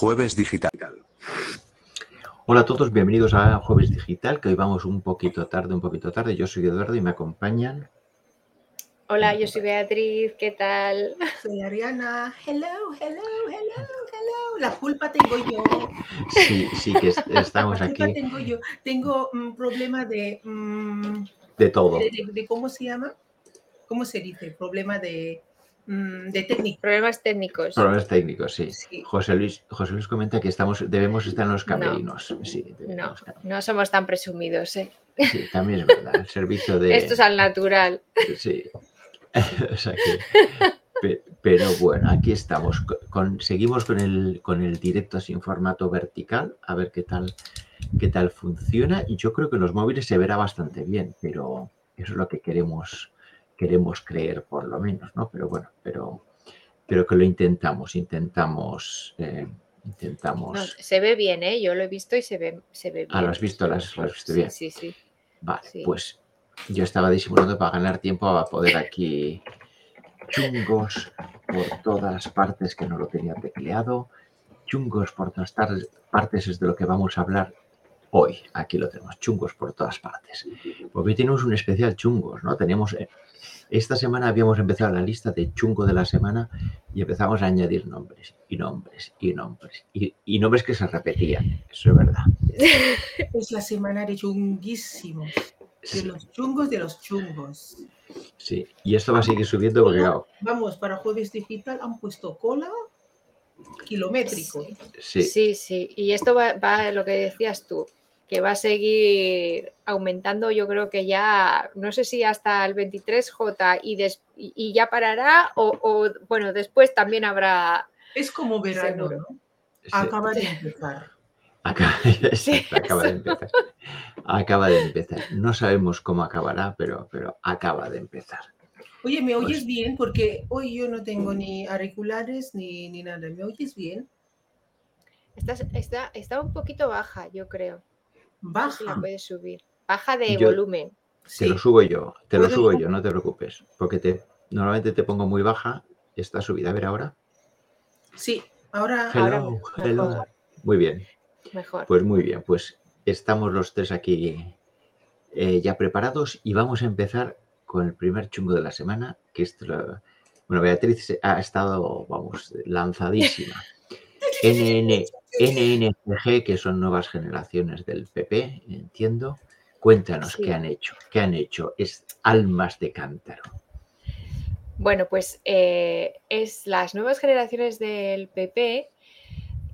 Jueves Digital. Hola a todos, bienvenidos a Jueves Digital, que hoy vamos un poquito tarde, un poquito tarde. Yo soy Eduardo y me acompañan. Hola, yo soy Beatriz, ¿qué tal? Soy Ariana. Hello, hello, hello, hello. La culpa tengo yo. Sí, sí, que estamos La culpa aquí tengo yo. Tengo un problema de, mm, de todo. de, de- de- ¿Cómo se llama? ¿Cómo se dice? Problema de, de técnica. Problemas técnicos. Problemas técnicos, sí. Sí. José Luis, José Luis comenta que estamos, debemos estar en los No. camerinos. Sí, debemos No, estar. no somos tan presumidos, ¿eh? Sí, también es verdad. El servicio de. Esto es al natural. Sí. O sea que- pe- pero bueno, aquí estamos. Con- seguimos con el, con el directo así en formato vertical, a ver qué tal, qué tal funciona. Y yo creo que en los móviles se verá bastante bien, pero eso es lo que queremos, queremos creer, por lo menos, ¿no? Pero bueno, pero, pero que lo intentamos, intentamos, eh, intentamos. No, se ve bien, ¿eh? Yo lo he visto y se ve, se ve bien. Ah, lo has visto, lo has, lo has visto bien. sí, sí. Vale, Sí. pues yo estaba disimulando para ganar tiempo a poder aquí chungos por todas partes que no lo tenía tecleado. Chungos por todas partes es de lo que vamos a hablar hoy. Aquí lo tenemos, chungos por todas partes. Porque hoy tenemos un especial chungos, ¿no? Tenemos, eh, esta semana habíamos empezado la lista de chungo de la semana y empezamos a añadir nombres y nombres y nombres y, y nombres que se repetían, eso es verdad. Es la semana de chunguísimos. De Sí, los chungos de los chungos. sí. Y esto va a seguir subiendo porque, claro, Vamos, para Jueves Digital han puesto cola kilométrico. sí. Sí, sí. Y esto va, va a lo que decías tú, que va a seguir aumentando, yo creo que ya, no sé si hasta el 23J y, des- y- y ya parará, o, o, bueno, después también habrá. Es como verano, Seguro. ¿no? sí. Acaba de empezar. Acaba, de empezar. Acaba de empezar. No sabemos cómo acabará, pero, pero acaba de empezar. Oye, ¿me Pues- oyes bien? Porque hoy yo no tengo ni auriculares ni, ni nada. ¿Me oyes bien? Estás- está, está un poquito baja, yo creo. Si la Baja. puedes subir. Baja de Yo- volumen. Te Sí. lo subo yo, te lo ¿Puedo subo yo? no te preocupes. Porque te, normalmente te pongo muy baja. Está subida. A ver ahora. Sí, ahora, Ahora Hello, mejor. hello. Muy bien. Mejor. Pues muy bien. Pues estamos los tres aquí eh, ya preparados y vamos a empezar con el primer chungo de la semana, que es bueno, Beatriz ha estado, vamos, lanzadísima. NN, NNCG, que son nuevas generaciones del PP, entiendo. Cuéntanos Sí. qué han hecho. ¿Qué han hecho? Es almas de cántaro. Bueno, pues eh, es las nuevas generaciones del PP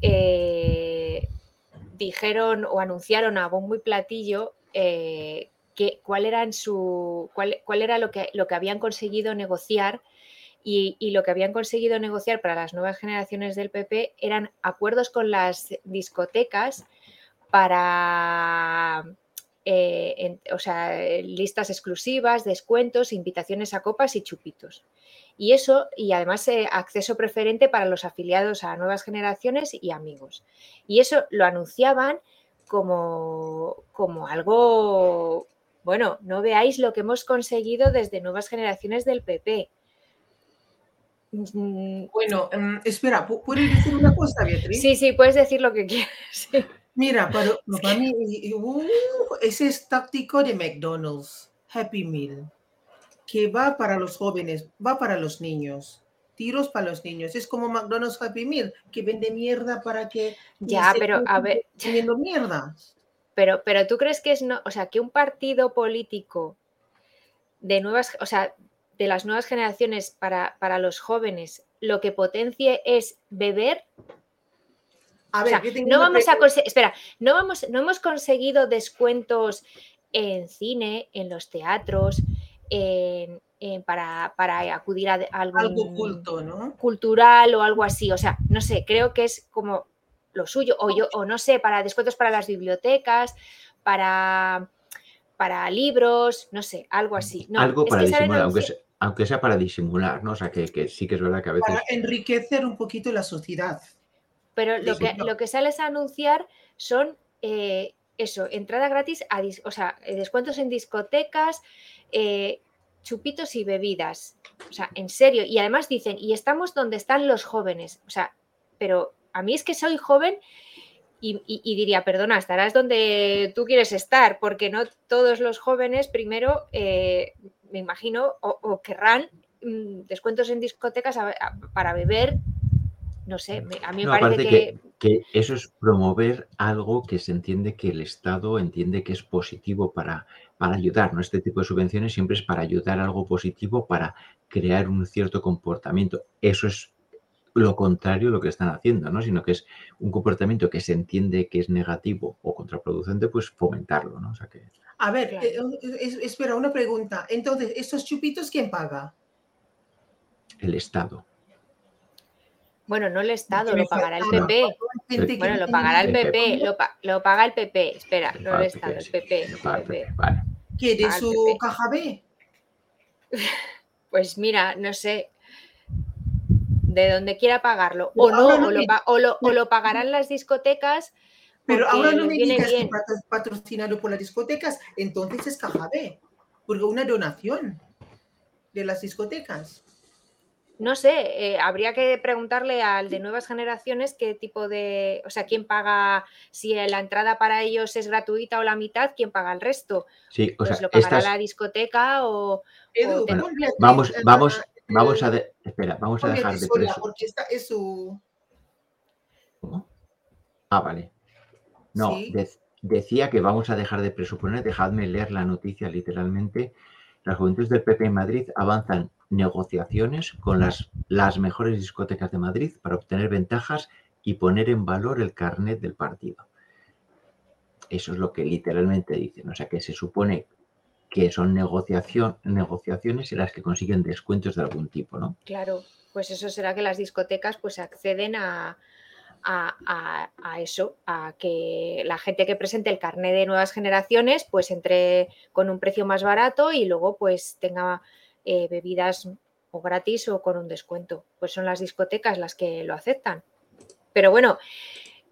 eh, dijeron o anunciaron a bombo y platillo eh, que, cuál, eran su, cuál, cuál era lo que, lo que habían conseguido negociar y, lo que habían conseguido negociar para las nuevas generaciones del PP eran acuerdos con las discotecas para eh, o sea, eh, listas exclusivas, descuentos, invitaciones a copas y chupitos. Y eso, y además eh, acceso preferente para los afiliados a nuevas generaciones y amigos. Y eso lo anunciaban como, como algo, bueno, no veáis lo que hemos conseguido desde nuevas generaciones del PP. Mm, bueno, mm, espera, ¿pu- ¿puedes decir una cosa, Beatriz? Sí, sí, puedes decir lo que quieras. sí. Mira, para, para mí, uh, ese es táctico de McDonald's, Happy Meal, que va para los jóvenes, va para los niños. Tiros para los niños. Es como McDonald's Happy Meal, que vende mierda para que... Ya, pero a ver, Comiendo mierda. Pero, pero tú crees que es no, o sea, que un partido político de nuevas, o sea, de las nuevas generaciones para, para los jóvenes, lo que potencie es beber. A O ver, sea, yo tengo no vamos a espera, no vamos, no hemos conseguido descuentos en cine, en los teatros, en, en para, para acudir a algún Algo oculto, ¿no? cultural o algo así. O sea, no sé, creo que es como lo suyo, o yo, o no sé, para descuentos para las bibliotecas, para, para libros, no sé, algo así. No, Algo es para disimular, aunque sea, aunque sea para disimular, ¿no? O sea, que, que sí que es verdad que a veces... Para enriquecer un poquito la sociedad. Pero lo que, lo que sales a anunciar son eh, eso, entrada gratis, a dis- o sea, eh, descuentos en discotecas, eh, chupitos y bebidas. O sea, en serio. Y además dicen, y estamos donde están los jóvenes. O sea, pero a mí es que soy joven y, diría, perdona, estarás donde tú quieres estar, porque no todos los jóvenes primero, eh, me imagino, o, querrán mm, descuentos en discotecas para beber. No sé, a mí me parece que... que... eso es promover algo que se entiende que el Estado entiende que es positivo para, para ayudar, ¿no? Este tipo de subvenciones siempre es para ayudar algo positivo, para crear un cierto comportamiento. Eso es lo contrario lo que están haciendo, ¿no? Sino que es un comportamiento que se entiende que es negativo o contraproducente, pues fomentarlo, ¿no? O sea que... A ver, eh, espera, una pregunta. Entonces, ¿estos chupitos quién paga? El Estado. Bueno, no el Estado, lo pagará el PP. Bueno, lo pagará el PP, lo, paga el PP. Espera, no el Estado, el PP. ¿Quiere su caja B? Pues mira, no sé, de donde quiera pagarlo. O no, o, lo, pagarán las discotecas. Pero ahora no me digas que patrocinado por las discotecas, entonces es caja B, porque una donación de las discotecas. No sé, eh, habría que preguntarle al de nuevas generaciones qué tipo de, o sea, quién paga, si la entrada para ellos es gratuita o la mitad, quién paga el resto. Sí, o pues lo pagará la discoteca o... vamos, vamos, Vamos a, espera, vamos a dejar de presuponer. Porque esta es su... ¿Cómo? Ah, vale. No, decía que vamos a dejar de presuponer, dejadme leer la noticia literalmente. Las juventudes del PP en Madrid avanzan negociaciones con las, las mejores discotecas de Madrid para obtener ventajas y poner en valor el carnet del partido. Eso es lo que literalmente dicen. O sea que se supone que son negociación, negociaciones en las que consiguen descuentos de algún tipo, ¿no? Claro, pues eso será que las discotecas pues acceden a, a, eso, a que la gente que presente el carnet de nuevas generaciones pues entre con un precio más barato y luego pues tenga eh, bebidas o gratis o con un descuento. Pues son las discotecas las que lo aceptan. Pero bueno,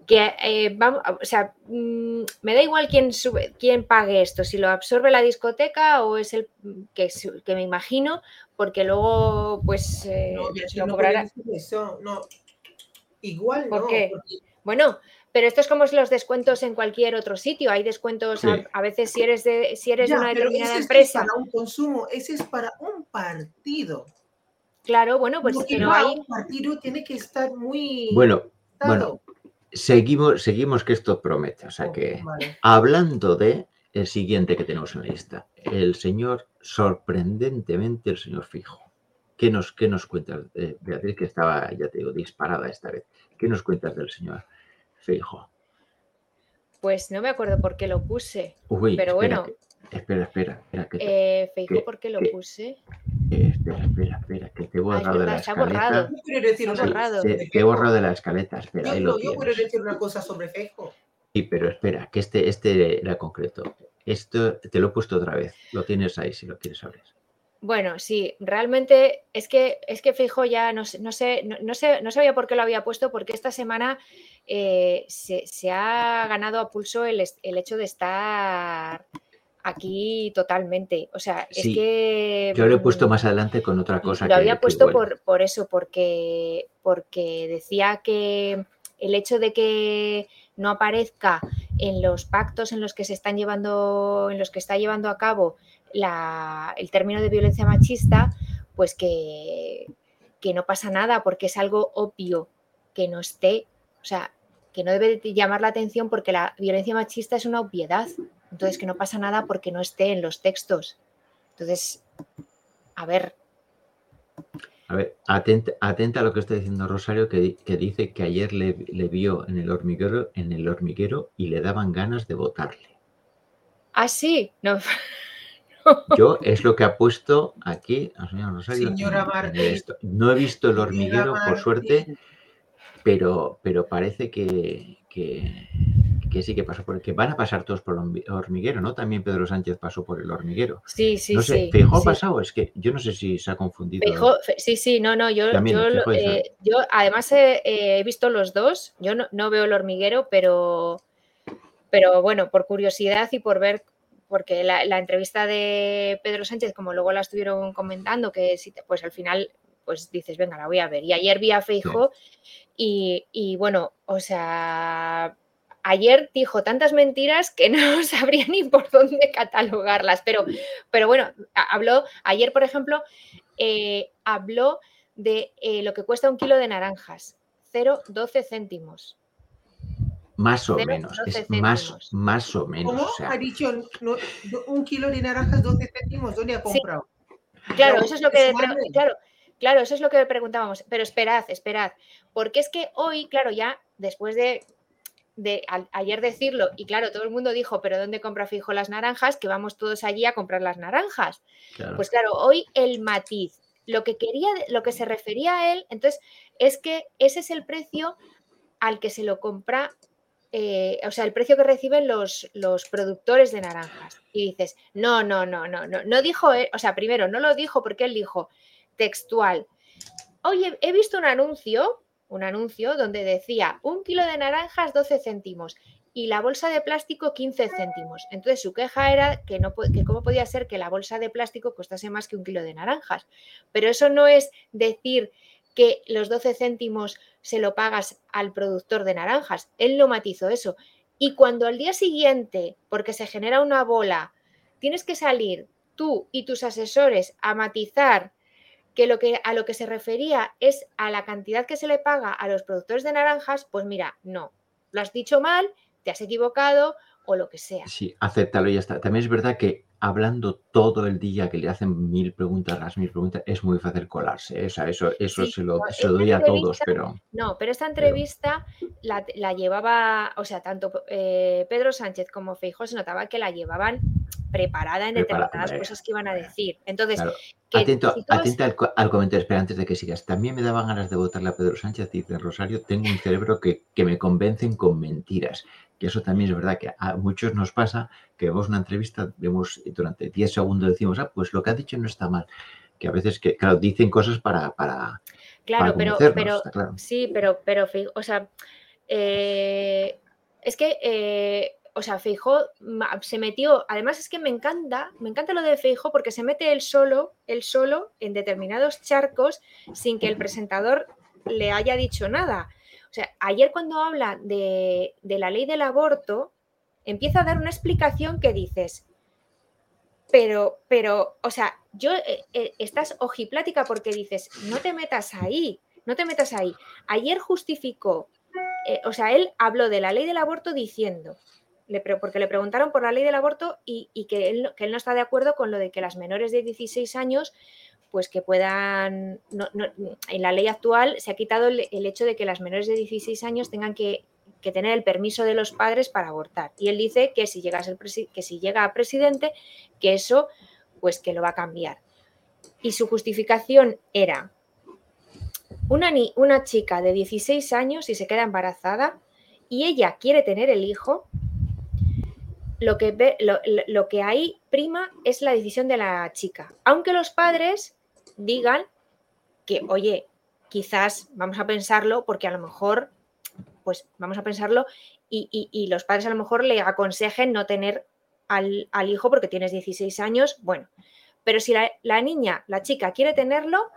que eh, vamos, o sea, mm, me da igual quién, sube, quién pague esto, si lo absorbe la discoteca o es el que, que me imagino, porque luego pues eh, no, lo cobrará. Eso, no. Igual ¿Por Qué? Bueno, pero esto es como los descuentos en cualquier otro sitio. Hay descuentos a, veces si eres de, si eres de una determinada empresa. Es para un consumo, ese es para un partido. Claro, bueno, pues que no hay. Un partido tiene que estar muy. Bueno, bueno, Seguimos, seguimos que esto promete. O sea que, hablando de el siguiente que tenemos en la lista, el señor, sorprendentemente, el señor Fijo. ¿Qué nos, qué nos cuentas, de Beatriz, que estaba, ya te digo, disparada esta vez? ¿Qué nos cuentas del señor Fijo? Pues no me acuerdo por qué lo puse. pero bueno. Espera, espera, espera. eh, Fijo, ¿por qué lo puse? Eh, espera, espera, espera, que te he borrado de la escaleta. Borrado. decir te, he borrado de la escaleta, espera, yo, ahí lo yo quiero decir una cosa sobre Fejo. Sí, pero espera, que este, este era concreto. Esto te lo he puesto otra vez. Lo tienes ahí si lo quieres saber. Bueno, sí, realmente es que es que Fijo ya no, no sé, no, sé, no sabía por qué lo había puesto, porque esta semana eh, se, se, ha ganado a pulso el, el hecho de estar aquí totalmente. O sea, es que. Yo lo he puesto mm, más adelante con otra cosa. Lo había puesto por, por, eso, porque, porque decía que el hecho de que no aparezca en los pactos en los que se están llevando, en los que está llevando a cabo la, el término de violencia machista, pues que, que no pasa nada, porque es algo obvio que no esté, o sea, que no debe llamar la atención porque la violencia machista es una obviedad. Entonces, que no pasa nada porque no esté en los textos. Entonces, a ver. A ver, atenta, a lo que está diciendo Rosario, que, dice que ayer le, vio en el hormiguero, en el hormiguero y le daban ganas de votarle. Ah, sí, no. Yo es lo que ha puesto aquí Rosario. Señora No he visto el hormiguero, por suerte, pero, pero parece que, que sí que pasó por el que van a pasar todos por el hormiguero, ¿no? También Pedro Sánchez pasó por el hormiguero. Sí, sí, no sé, sí. ha pasado, es que yo no sé si se ha confundido. sí, sí, no, no, yo, yo, eh, además he, visto los dos, yo no, veo el hormiguero, pero, pero bueno, por curiosidad y por ver, porque la, entrevista de Pedro Sánchez, como luego la estuvieron comentando, que pues al final pues dices, venga, la voy a ver. Y ayer vi a Feijo y, y bueno, o sea, ayer dijo tantas mentiras que no sabría ni por dónde catalogarlas, pero, pero bueno, habló, ayer por ejemplo, eh, habló de eh, lo que cuesta un kilo de naranjas, 0,12 céntimos. Más o menos, es más, más o menos. ¿Cómo? Ha dicho un kilo de naranjas 12 céntimos, ¿dónde ha comprado? Claro, eso es lo que, claro, claro, eso es lo que preguntábamos, pero esperad, esperad, porque es que hoy, claro, ya después de de ayer decirlo y claro, todo el mundo dijo, pero ¿dónde compra fijo las naranjas? Que vamos todos allí a comprar las naranjas. Pues claro, hoy el matiz, lo que quería, lo que se refería a él, entonces es que ese es el precio al que se lo compra, eh, o sea, el precio que reciben los, los productores de naranjas. Y dices, no, no, no, no, no, no dijo, o sea, primero, no lo dijo porque él dijo textual. Oye, he visto un anuncio un anuncio donde decía un kilo de naranjas 12 céntimos y la bolsa de plástico 15 céntimos. Entonces su queja era que, no, que cómo podía ser que la bolsa de plástico costase más que un kilo de naranjas. Pero eso no es decir que los 12 céntimos se lo pagas al productor de naranjas. Él no matizó eso. Y cuando al día siguiente, porque se genera una bola, tienes que salir tú y tus asesores a matizar que, lo que a lo que se refería es a la cantidad que se le paga a los productores de naranjas, pues mira, no, lo has dicho mal, te has equivocado o lo que sea. Sí, acéptalo y ya está. También es verdad que hablando todo el día, que le hacen mil preguntas, las mil preguntas, es muy fácil colarse. ¿eh? O sea, eso, eso se lo, doy a todos, pero... No, pero esta entrevista La, llevaba, o sea, tanto eh, Pedro Sánchez como Feijóo se notaba que la llevaban preparada en determinadas cosas que iban a decir. Entonces, atento, al, comentario, espera, antes de que sigas. También me daban ganas de votarle a Pedro Sánchez y de Rosario, tengo un cerebro que, que me convencen con mentiras. Que eso también es verdad que a muchos nos pasa que vemos una entrevista, vemos durante 10 segundos decimos, ah, pues lo que ha dicho no está mal. Que a veces, que, claro, dicen cosas para. para claro, pero, pero sí, pero, pero, o sea, eh, es que eh, o sea, Feijó se metió, además es que me encanta, me encanta lo de Feijó porque se mete él solo, él solo en determinados charcos sin que el presentador le haya dicho nada. O sea, ayer cuando habla de, la ley del aborto, empieza a dar una explicación que dices, pero, pero, o sea, yo, eh, eh, estás ojiplática porque dices, no te metas ahí, no te metas ahí. Ayer justificó, eh, o sea, él habló de la ley del aborto diciendo, porque le preguntaron por la ley del aborto y, que, él, que, él, no está de acuerdo con lo de que las menores de 16 años, pues que puedan, en la ley actual se ha quitado el, hecho de que las menores de 16 años tengan que, tener el permiso de los padres para abortar. Y él dice que si, llega a que si llega a presidente, que eso, pues que lo va a cambiar. Y su justificación era, una, una chica de 16 años y se queda embarazada y ella quiere tener el hijo, lo que, ve, lo, que hay prima es la decisión de la chica. Aunque los padres digan que, oye, quizás vamos a pensarlo porque a lo mejor, pues vamos a pensarlo y, los padres a lo mejor le aconsejen no tener al, hijo porque tienes 16 años, bueno, pero si la, la, niña, la chica quiere tenerlo,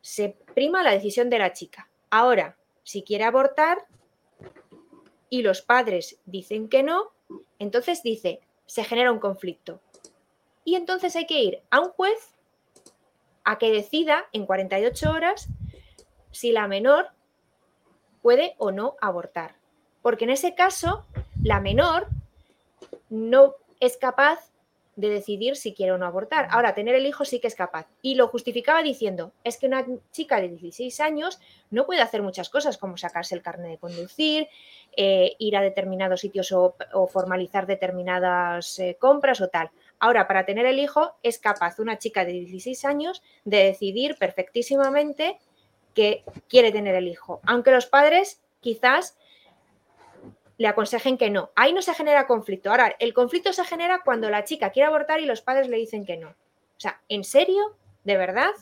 se prima la decisión de la chica. Ahora, si quiere abortar y los padres dicen que no, entonces dice, se genera un conflicto. Y entonces hay que ir a un juez a que decida en 48 horas si la menor puede o no abortar. Porque en ese caso, la menor no es capaz de decidir si quiere o no abortar. Ahora, tener el hijo sí que es capaz. Y lo justificaba diciendo, es que una chica de 16 años no puede hacer muchas cosas como sacarse el carnet de conducir, eh, ir a determinados sitios o, formalizar determinadas eh, compras o tal. Ahora, para tener el hijo es capaz una chica de 16 años de decidir perfectísimamente que quiere tener el hijo, aunque los padres quizás le aconsejen que no. Ahí no se genera conflicto. Ahora, el conflicto se genera cuando la chica quiere abortar y los padres le dicen que no. O sea, ¿en serio? ¿De verdad?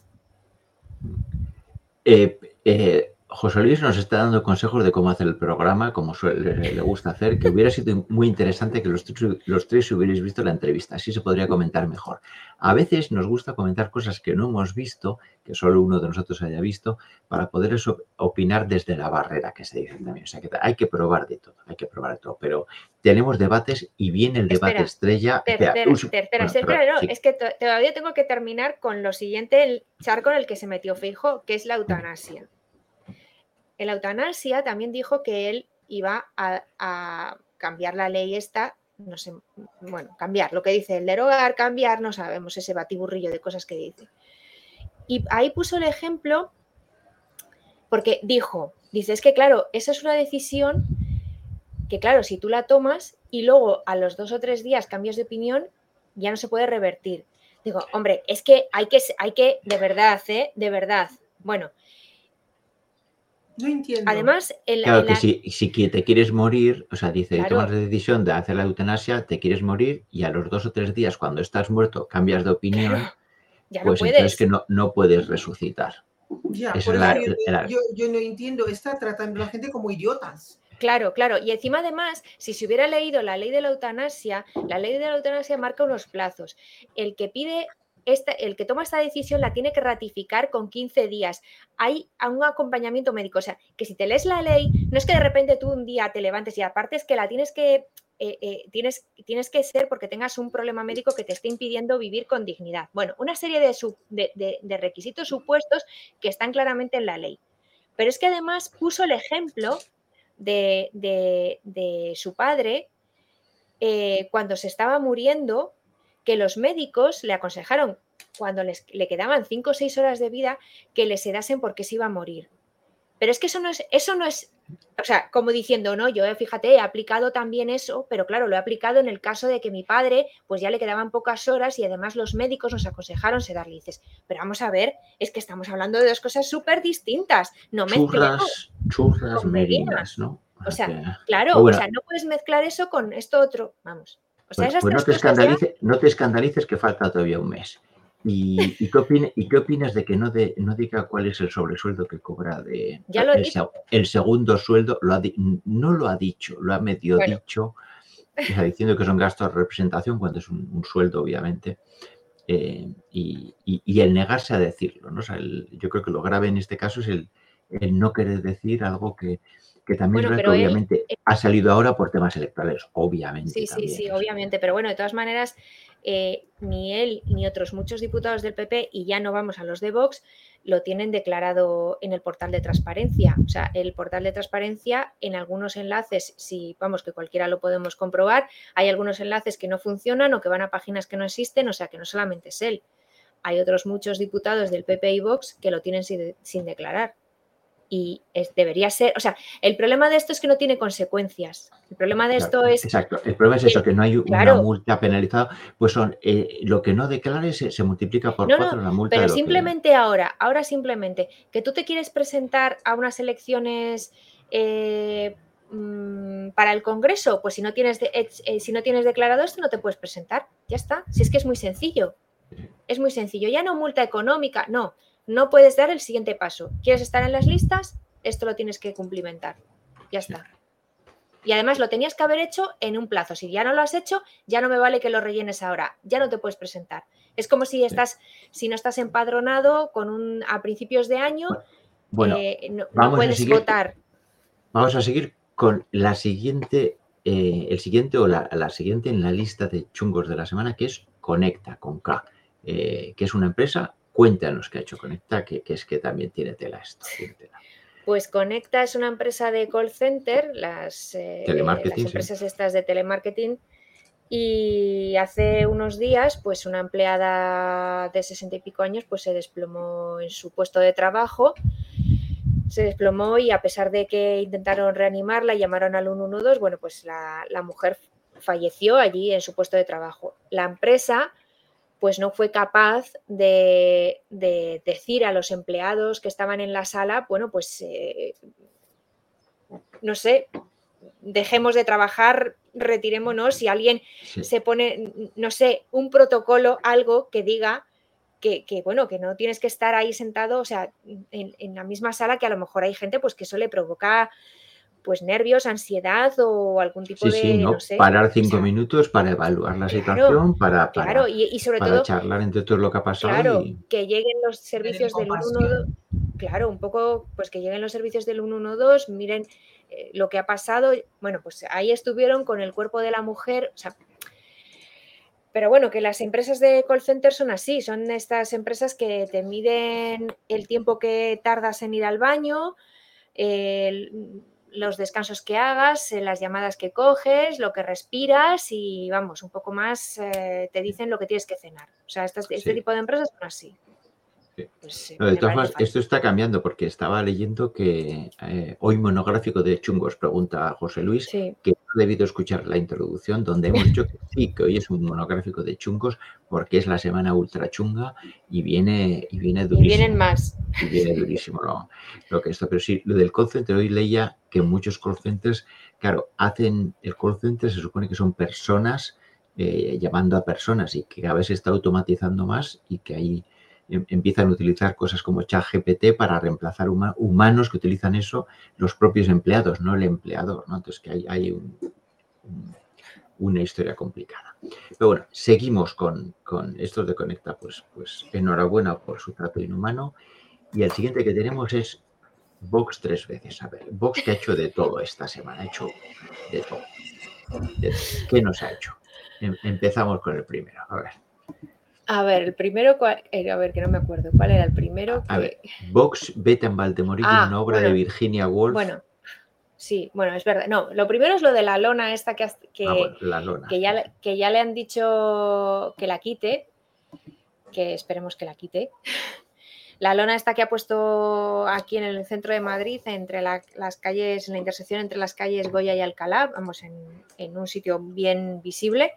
Eh, eh, José Luis nos está dando consejos de cómo hacer el programa, como suele, le gusta hacer, que hubiera sido muy interesante que los, los tres hubierais visto la entrevista, así se podría comentar mejor. A veces nos gusta comentar cosas que no hemos visto, que solo uno de nosotros haya visto, para poder eso, opinar desde la barrera, que se dice también. O sea, que hay que probar de todo, hay que probar de todo, pero tenemos debates y viene el debate estrella. Tercera, tercera, no, es que todavía tengo que terminar con lo siguiente, el charco en el que se metió Fijo, que es la eutanasia. En la eutanasia también dijo que él iba a, cambiar la ley esta, no sé, bueno, cambiar, lo que dice el derogar, cambiar, no sabemos ese batiburrillo de cosas que dice. Y ahí puso el ejemplo porque dijo, dice, es que claro, esa es una decisión que claro, si tú la tomas y luego a los dos o tres días cambias de opinión, ya no se puede revertir. Digo, hombre, es que hay que, hay que de verdad, ¿eh? De verdad. Bueno, no entiendo. Además, claro que si, si, te quieres morir, o sea, dice, tomas la decisión de hacer la eutanasia, te quieres morir y a los dos o tres días, cuando estás muerto, cambias de opinión, pues entonces que no, no puedes resucitar. Ya, por eso yo, yo, no entiendo, está tratando a la gente como idiotas. Claro, claro. Y encima, además, si se hubiera leído la ley de la eutanasia, la ley de la eutanasia marca unos plazos. El que pide el que toma esta decisión la tiene que ratificar con 15 días. Hay un acompañamiento médico. O sea, que si te lees la ley, no es que de repente tú un día te levantes y aparte es que la tienes que, eh, eh, tienes, tienes que ser porque tengas un problema médico que te esté impidiendo vivir con dignidad. Bueno, una serie de, de, requisitos supuestos que están claramente en la ley. Pero es que además puso el ejemplo de, su padre eh, cuando se estaba muriendo que los médicos le aconsejaron cuando les, le quedaban cinco o seis horas de vida que le sedasen porque se iba a morir. Pero es que eso no es, eso no es, o sea, como diciendo, no, yo fíjate, he aplicado también eso, pero claro, lo he aplicado en el caso de que mi padre, pues ya le quedaban pocas horas y además los médicos nos aconsejaron sedarle. dices, pero vamos a ver, es que estamos hablando de dos cosas súper distintas. No churras, churras merinas, ¿no? O sea, claro, o sea, no puedes mezclar eso con esto otro, vamos. Pues, pues no, te escandalices, no te escandalices que falta todavía un mes. ¿Y, qué, ¿Y, qué, opinas de que no, de, no diga cuál es el sobresueldo que cobra de el, segundo sueldo? Lo no lo ha dicho, lo ha medio dicho, está diciendo que son gastos de representación cuando es un, sueldo, obviamente. Eh, y, el negarse a decirlo. ¿no? yo creo que lo grave en este caso es el, el no querer decir algo que, que también obviamente ha salido ahora por temas electorales, obviamente. Sí, sí, sí, obviamente, pero bueno, de todas maneras, eh, ni él ni otros muchos diputados del PP, y ya no vamos a los de Vox, lo tienen declarado en el portal de transparencia. O sea, el portal de transparencia, en algunos enlaces, si vamos, que cualquiera lo podemos comprobar, hay algunos enlaces que no funcionan o que van a páginas que no existen, o sea, que no solamente es él. Hay otros muchos diputados del PP y Vox que lo tienen sin declarar y debería ser, o sea, el problema de esto es que no tiene consecuencias. El problema de esto es... Exacto, el problema es eso, que no hay una multa penalizada, pues son, eh, lo que no declares se, multiplica por cuatro la multa. Pero simplemente ahora, ahora simplemente, que tú te quieres presentar a unas elecciones eh, mm, para el Congreso, pues si no, tienes eh, si no tienes declarado esto no te puedes presentar, ya está, si es que es muy sencillo. Es muy sencillo, ya no multa económica, no, no puedes dar el siguiente paso. ¿Quieres estar en las listas? Esto lo tienes que cumplimentar. Ya está. Y además lo tenías que haber hecho en un plazo. Si ya no lo has hecho, ya no me vale que lo rellenes ahora. Ya no te puedes presentar. Es como si estás, si no estás empadronado con un a principios de año, bueno, eh, no, puedes votar. Vamos a seguir con la siguiente, eh, el siguiente o la, siguiente en la lista de chungos de la semana, que es Conecta con K, eh, que es una empresa Cuéntanos qué ha hecho Conecta, que, es que también tiene tela esto. Pues Conecta es una empresa de call center, las, eh, empresas estas de telemarketing. Y hace unos días, pues una empleada de sesenta y pico años, pues se desplomó en su puesto de trabajo. Se desplomó y a pesar de que intentaron reanimarla, llamaron al 112, bueno, pues la, la mujer falleció allí en su puesto de trabajo. La empresa pues no fue capaz de, decir a los empleados que estaban en la sala, bueno, pues eh, no sé, dejemos de trabajar, retirémonos, si alguien se pone, no sé, un protocolo, algo que diga que, bueno, que no tienes que estar ahí sentado, o sea, en, la misma sala que a lo mejor hay gente pues que eso le provoca pues nervios, ansiedad o algún tipo de sí, no, parar cinco minutos para evaluar la situación, para, claro, y, sobre todo charlar entre todo lo que ha pasado. Claro, que lleguen los servicios del 112, claro, un poco, pues que lleguen los servicios del 112, miren eh, lo que ha pasado, bueno, pues ahí estuvieron con el cuerpo de la mujer, o sea, pero bueno, que las empresas de call center son así, son estas empresas que te miden el tiempo que tardas en ir al baño, los descansos que hagas, las llamadas que coges, lo que respiras y vamos, un poco más eh, te dicen lo que tienes que cenar. O sea, este, este tipo de empresas son así. Pues, de todas formas, esto está cambiando porque estaba leyendo que eh, hoy monográfico de chungos, pregunta José Luis, que he debido escuchar la introducción donde hemos dicho que sí, que hoy es un monográfico de chungos porque es la semana ultra chunga y viene, y viene durísimo. Y vienen más. Y viene durísimo lo, que esto. Pero sí, lo del call center, hoy leía que muchos call centers, claro, hacen el call center, se supone que son personas eh, llamando a personas y que a veces está automatizando más y que hay empiezan a utilizar cosas como ChatGPT para reemplazar humanos que utilizan eso los propios empleados, no el empleador. ¿no? Entonces, que hay, hay una historia complicada. Pero bueno, seguimos con, con esto de Conecta. Pues, pues enhorabuena por su trato inhumano. Y el siguiente que tenemos es Vox tres veces. A ver, Vox que ha hecho de todo esta semana, ha hecho de todo. ¿Qué nos ha hecho? Em, empezamos con el primero. A ver. A ver, el primero, eh, a ver, que no me acuerdo, ¿cuál era el primero? A ver, Vox Beta en Baltemorillo, ah, una obra de Virginia Woolf. Bueno, sí, bueno, es verdad. No, lo primero es lo de la lona esta que, que, ah, que, ya, que ya le han dicho que la quite, que esperemos que la quite. La lona esta que ha puesto aquí en el centro de Madrid, entre las calles, en la intersección entre las calles Goya y Alcalá, vamos, en, en un sitio bien visible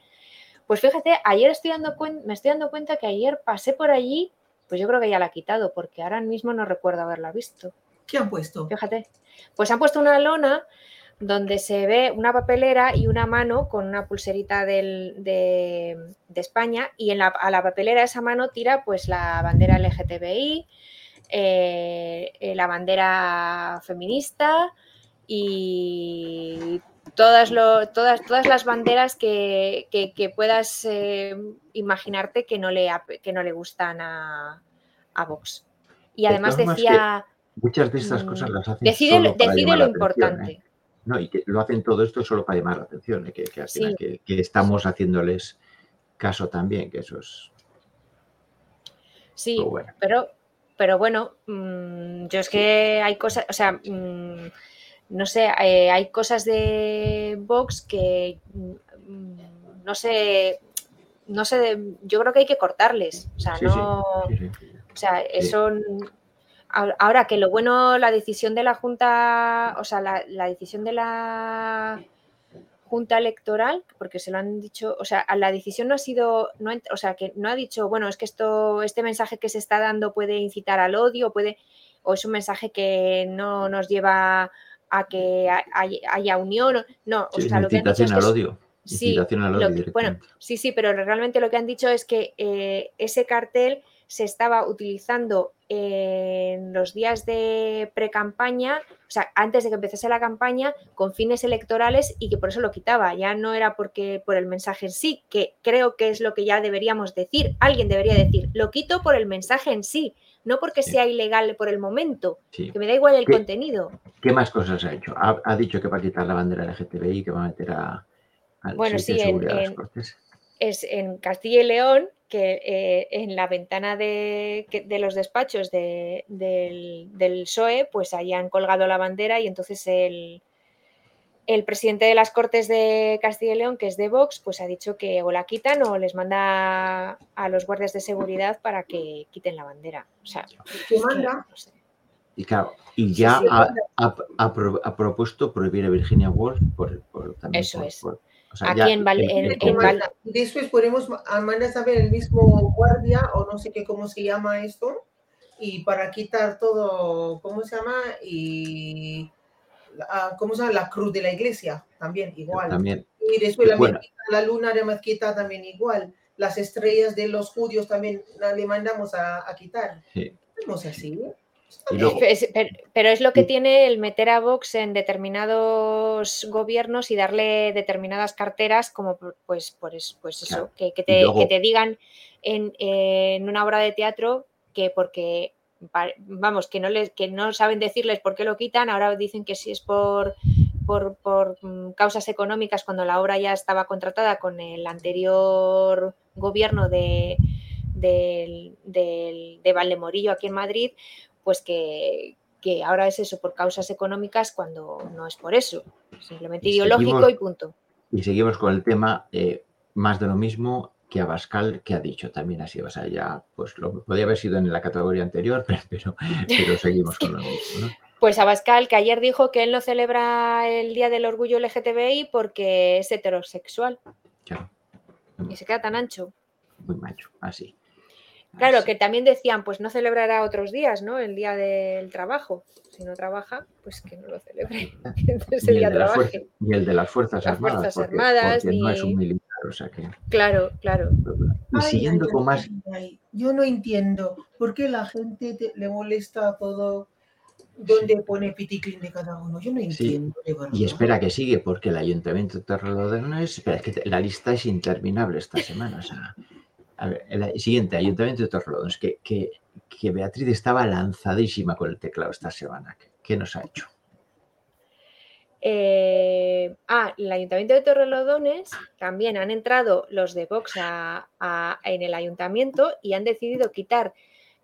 pues fíjate, ayer estoy dando me estoy dando cuenta que ayer pasé por allí, pues yo creo que ya la ha quitado, porque ahora mismo no recuerdo haberla visto. ¿Qué han puesto? Fíjate. Pues han puesto una lona donde se ve una papelera y una mano con una pulserita de, España y en la, a la papelera esa mano tira pues la bandera LGTBI, eh, eh, la bandera feminista y todas, todas, todas las banderas que, puedas eh, imaginarte que no, le, que no le gustan a, Vox. Y además decía... Muchas de estas cosas las hacen decide, solo decide lo importante. ¿eh? No, y que lo hacen todo esto solo para llamar la atención, ¿eh? que, que, estamos haciéndoles caso también, que eso es... Sí, pero, pero bueno, mm, yo es que hay cosas, o sea... Mm, no sé, eh, hay cosas de Vox que mm, no sé, no sé, yo creo que hay que cortarles. O sea, no. O sea, eso. Ahora que lo bueno, la decisión de la Junta, o sea, la, decisión de la Junta Electoral, porque se lo han dicho, o sea, la decisión no ha sido, no, o sea, que no ha dicho, bueno, es que esto, este mensaje que se está dando puede incitar al odio, puede, o es un mensaje que no nos lleva a que haya unión. No, o sea, lo que han dicho es que, al odio. Sí, bueno, sí, sí, pero realmente lo que han dicho es que eh, ese cartel se estaba utilizando en los días de pre-campaña, o sea, antes de que empezase la campaña, con fines electorales y que por eso lo quitaba. Ya no era porque por el mensaje en sí, que creo que es lo que ya deberíamos decir. Alguien debería decir, lo quito por el mensaje en sí, no porque sea ilegal por el momento, que me da igual el contenido. ¿Qué más cosas ha hecho? Ha, dicho que va a quitar la bandera LGTBI, que va a meter a, bueno, sí, en, es en Castilla y León, que eh, en la ventana de, los despachos del, del, PSOE, pues hayan colgado la bandera y entonces el, el presidente de las Cortes de Castilla y León, que es de Vox, pues ha dicho que o la quitan o les manda a los guardias de seguridad para que quiten la bandera. O sea, Y claro, y ya ha, propuesto prohibir a Virginia Woolf por, también Eso es. Aquí en, Val, Después podemos mandar a saber el mismo guardia o no sé qué cómo se llama esto y para quitar todo, ¿cómo se llama? Y Ah, ¿cómo se llama? La cruz de la iglesia, también igual. También. Y después la, la luna de mezquita también igual. las estrellas de los judíos también la- le mandamos a, a quitar. Sí. No es así. Y luego, Es- pero, pero es lo que tiene el meter a Vox en determinados gobiernos y darle determinadas carteras, como por- pues, por es- pues eso, Claro. que, que te, luego- que te digan en, en una obra de teatro que porque vamos, que no les, que no saben decirles por qué lo quitan, ahora dicen que si es por, por, por, mm, causas económicas cuando la obra ya estaba contratada con el anterior gobierno de, del- del- de Valdemorillo aquí en Madrid, pues que, que ahora es eso por causas económicas cuando no es por eso, simplemente Y ideológico seguimos- y punto. y seguimos con el tema eh, más de lo mismo que Abascal, que ha dicho también así. O sea, ya, pues lo podía haber sido en la categoría anterior, pero, pero seguimos con lo mismo. ¿no? Pues Abascal, que ayer dijo que él no celebra el Día del Orgullo LGTBI porque es heterosexual Claro, y se queda tan ancho. muy macho, así. Claro, Así. que también decían, pues no celebrará otros días, ¿no? El Día del Trabajo. Si no trabaja, pues que no lo celebre. Entonces el día de las trabaje. fuerzas, ni el de las Fuerzas Las Armadas, Fuerzas porque, Armadas, porque no es un militar, o sea que... Claro, claro. Y siguiendo ay, con más... Yo no entiendo por qué la gente te- le molesta todo donde pone piticlin de cada uno. Yo no entiendo, verdad. Y espera que sigue, porque el Ayuntamiento de Torrelodones... Espera, es que la lista es interminable esta semana. O sea, a ver, el siguiente, Ayuntamiento de Torrelodones, que, que, que Beatriz estaba lanzadísima con el teclado esta semana. ¿Qué, qué nos ha hecho? Eh, ah, el Ayuntamiento de Torrelodones también han entrado los de Vox a- a- en el ayuntamiento y han decidido quitar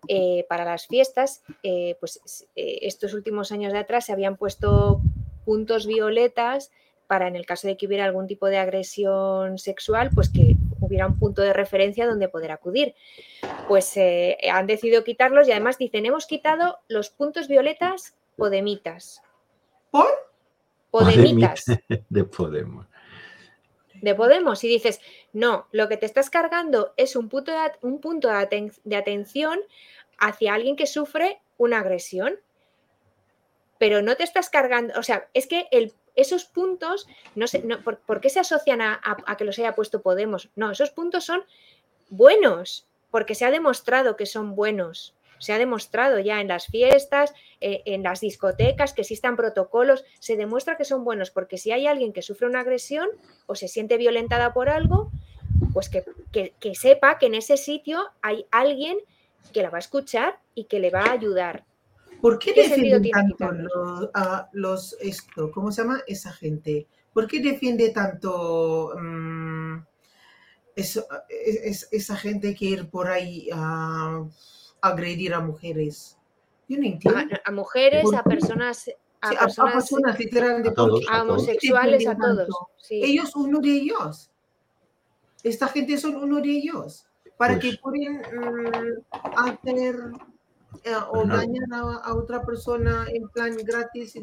eh, para las fiestas, eh, pues eh, estos últimos años de atrás se habían puesto puntos violetas para en el caso de que hubiera algún tipo de agresión sexual, pues que hubiera un punto de referencia donde poder acudir. Pues han decidido quitarlos y además dicen, hemos quitado los puntos violetas podemitas. ¿Por? Podemitas De Podemos. de Podemos y dices, no, lo que te estás cargando es un punto de, at- un punto de, aten- de atención hacia alguien que sufre una agresión, pero no te estás cargando, o sea, es que el- esos puntos, no sé, no, ¿por, por qué se asocian a, a- a que los haya puesto Podemos? No, esos puntos son buenos, porque se ha demostrado que son buenos. Se ha demostrado ya en las fiestas, eh, en las discotecas, que existan protocolos, se demuestra que son buenos, porque si hay alguien que sufre una agresión, o se siente violentada por algo, pues que, que- que sepa que en ese sitio hay alguien que la va a escuchar y que le va a ayudar. ¿Por qué ¿Qué sentido defienden tiene tanto los, a los esto? ¿Cómo se llama esa gente? ¿Por qué defiende tanto mm, eso- es- es- esa gente que ir por ahí a agredir a mujeres? Yo no entiendo. A, a mujeres, ¿Por a personas, a Sí, a- a personas personas literalmente, A todos, ¿por qué- a homosexuales, a todos. sí. Ellos, uno de ellos. Esta gente son uno de ellos. Para Pues- que pueden mm, hacer eh, o no. dañar a, a otra persona en plan gratis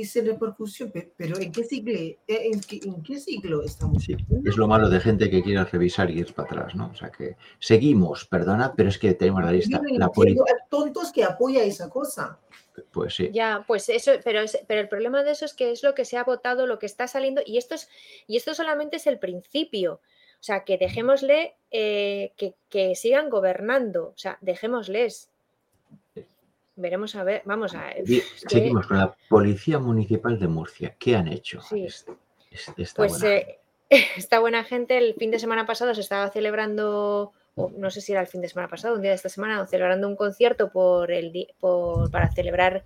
y, sin repercusión. Pe- Pero ¿en qué siglo, eh, en qué, en qué siglo estamos? Sí, es lo malo de gente que quiere revisar y ir para atrás, ¿no? O sea que seguimos, perdona, pero es que tenemos la lista. La tontos que apoya esa cosa. pues sí. Ya, pues eso, pero, es- pero el problema de eso es que es lo que se ha votado, lo que está saliendo, y esto, es, y esto solamente es el principio. O sea, que dejémosle eh, que, que sigan gobernando. O sea, dejémosles. Veremos a ver, vamos a que, Seguimos con la Policía Municipal de Murcia. ¿Qué han hecho? Sí. Es- es- esta pues buena eh, esta buena gente, el fin de semana pasado se estaba celebrando, no sé si era el fin de semana pasado, un día de esta semana, celebrando un concierto por el, por, para celebrar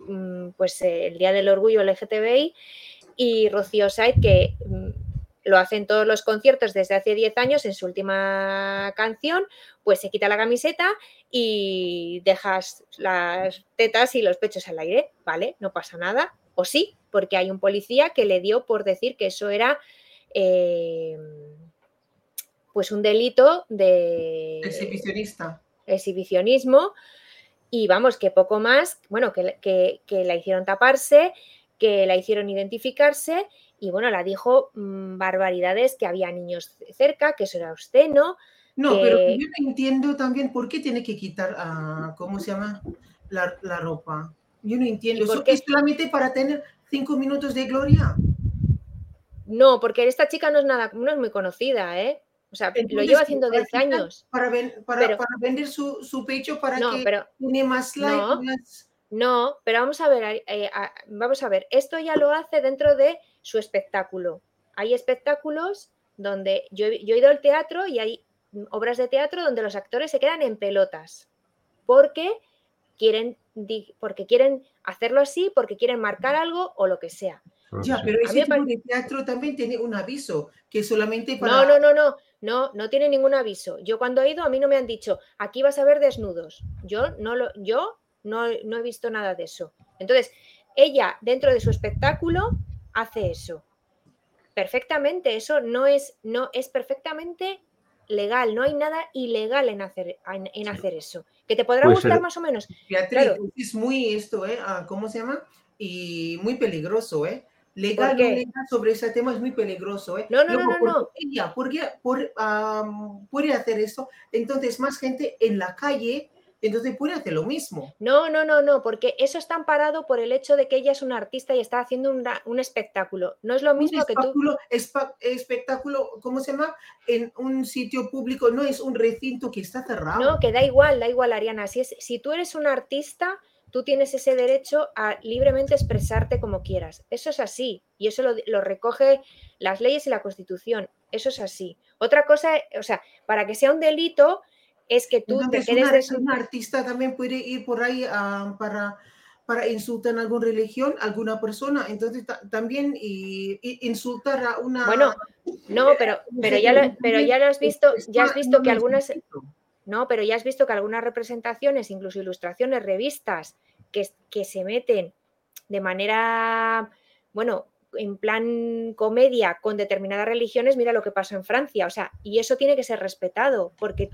mm, pues, eh, el Día del Orgullo LGTBI y Rocío Said, que mm, lo hace en todos los conciertos desde hace 10 años, en su última canción, pues se quita la camiseta y dejas las tetas y los pechos al aire, ¿vale? No pasa nada. O sí, porque hay un policía que le dio por decir que eso era eh, pues un delito de Exhibicionista. exhibicionismo y vamos, que poco más, bueno, que, que- que la hicieron taparse, que la hicieron identificarse y bueno, la dijo mm, barbaridades, que había niños cerca, que eso era obsceno. No, que- pero yo no entiendo también por qué tiene que quitar, ah, ¿cómo se llama? La, la ropa. Yo no entiendo. ¿Y por ¿Eso qué? es solamente para tener cinco minutos de gloria? No, porque esta chica no es nada, no es muy conocida, ¿eh? O sea, lo lleva haciendo para 10 quitar- años. Para, ven- para, Pero- para vender su, su pecho para No, que pero tiene más like, No. más- No, pero vamos a ver, eh, a- vamos a ver, esto ya lo hace dentro de su espectáculo. Hay espectáculos donde yo, he- yo he ido al teatro y hay obras de teatro donde los actores se quedan en pelotas porque quieren, porque quieren hacerlo así, porque quieren marcar algo o lo que sea. Ya, pero ese tipo de teatro también tiene un aviso que solamente para... No, no, no, no, no, no tiene ningún aviso. Yo cuando he ido a mí no me han dicho, aquí vas a ver desnudos. Yo no lo, yo no, no he visto nada de eso. Entonces, ella dentro de su espectáculo hace eso. Perfectamente, eso no es, no es perfectamente legal, no hay nada ilegal en hacer, en, en hacer eso. Que te podrá Puede gustar ser- más o menos. Beatriz, Claro. es muy esto, ¿eh? Ah, ¿Cómo se llama? Y muy peligroso, ¿eh? Legal, sobre ese tema es muy peligroso, ¿eh? No, no, no, Luego, no, porque no. Ella porque, por, puede hacer esto, entonces más gente en la calle, entonces puede hacer lo mismo. No, no, no, no, porque eso está amparado por el hecho de que ella es una artista y está haciendo una- un espectáculo. No es lo mismo que tú. espa- espectáculo, ¿cómo se llama? En un sitio público, no es un recinto que está cerrado. No, que da igual, da igual, Ariana. Si, es, si tú eres un artista, tú tienes ese derecho a libremente expresarte como quieras. Eso es así. Y eso lo, lo recoge las leyes y la Constitución. Eso es así. Otra cosa, o sea, para que sea un delito, es que tú Entonces, te quedes una- artista también puede ir por ahí ah, para, para insultar a alguna religión, a alguna persona. Entonces, ta- también y, y insultar a una. Bueno, no, pero, pero ya lo, pero ya lo has visto, ya has visto que algunas, No, pero ya has visto que algunas representaciones, incluso ilustraciones, revistas, que, que se meten de manera, bueno, en plan comedia con determinadas religiones, mira lo que pasó en Francia, o sea, y eso tiene que ser respetado, porque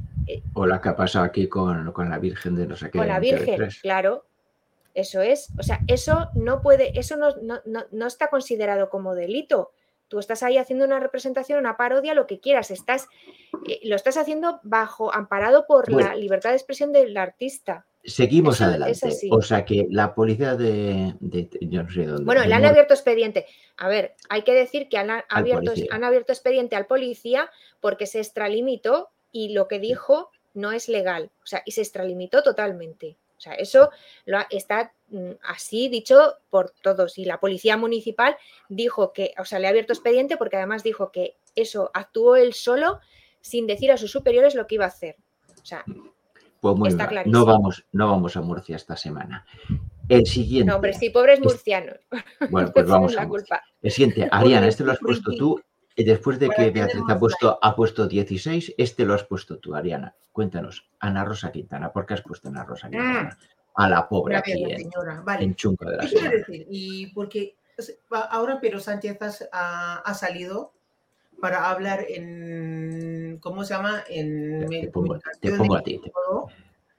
O la que ha pasado aquí con, con la Virgen de no sé qué. con la en Virgen, TV3. claro, eso es, o sea, eso no puede, eso no, no, no, no está considerado como delito. Tú estás ahí haciendo una representación, una parodia, lo que quieras, estás, eh, lo estás haciendo bajo, amparado por Bueno. la libertad de expresión del artista. Seguimos Eso adelante. O sea que la policía de, de- yo no sé dónde. Bueno, le han abierto expediente. A ver, hay que decir que han, abierto, han abierto expediente al policía porque se extralimitó y lo que dijo no es legal. O sea, y se extralimitó totalmente. O sea, eso lo ha- está mm, así dicho por todos. Y la policía municipal dijo que, o sea, le ha abierto expediente porque además dijo que eso actuó él solo sin decir a sus superiores lo que iba a hacer. O sea, Pues muy está. No vamos, no vamos a Murcia esta semana. El siguiente. no, hombre, sí, pobres Es- murcianos. Bueno, no pues vamos a la Murcia. culpa. El siguiente, Ariana, este lo has puesto tú. Después de que Beatriz ha puesto, ha puesto 16, este lo has puesto tú, Ariana. Cuéntanos, Ana Rosa Quintana, ¿por qué has puesto Ana Rosa Quintana? A la pobre Gracias, aquí la en, señora. Vale. en Chunco de la ¿Qué quiero decir? Y porque ahora Pedro Sánchez ha, ha salido para hablar en, ¿cómo se llama? En Te pongo, te pongo a ti. te-.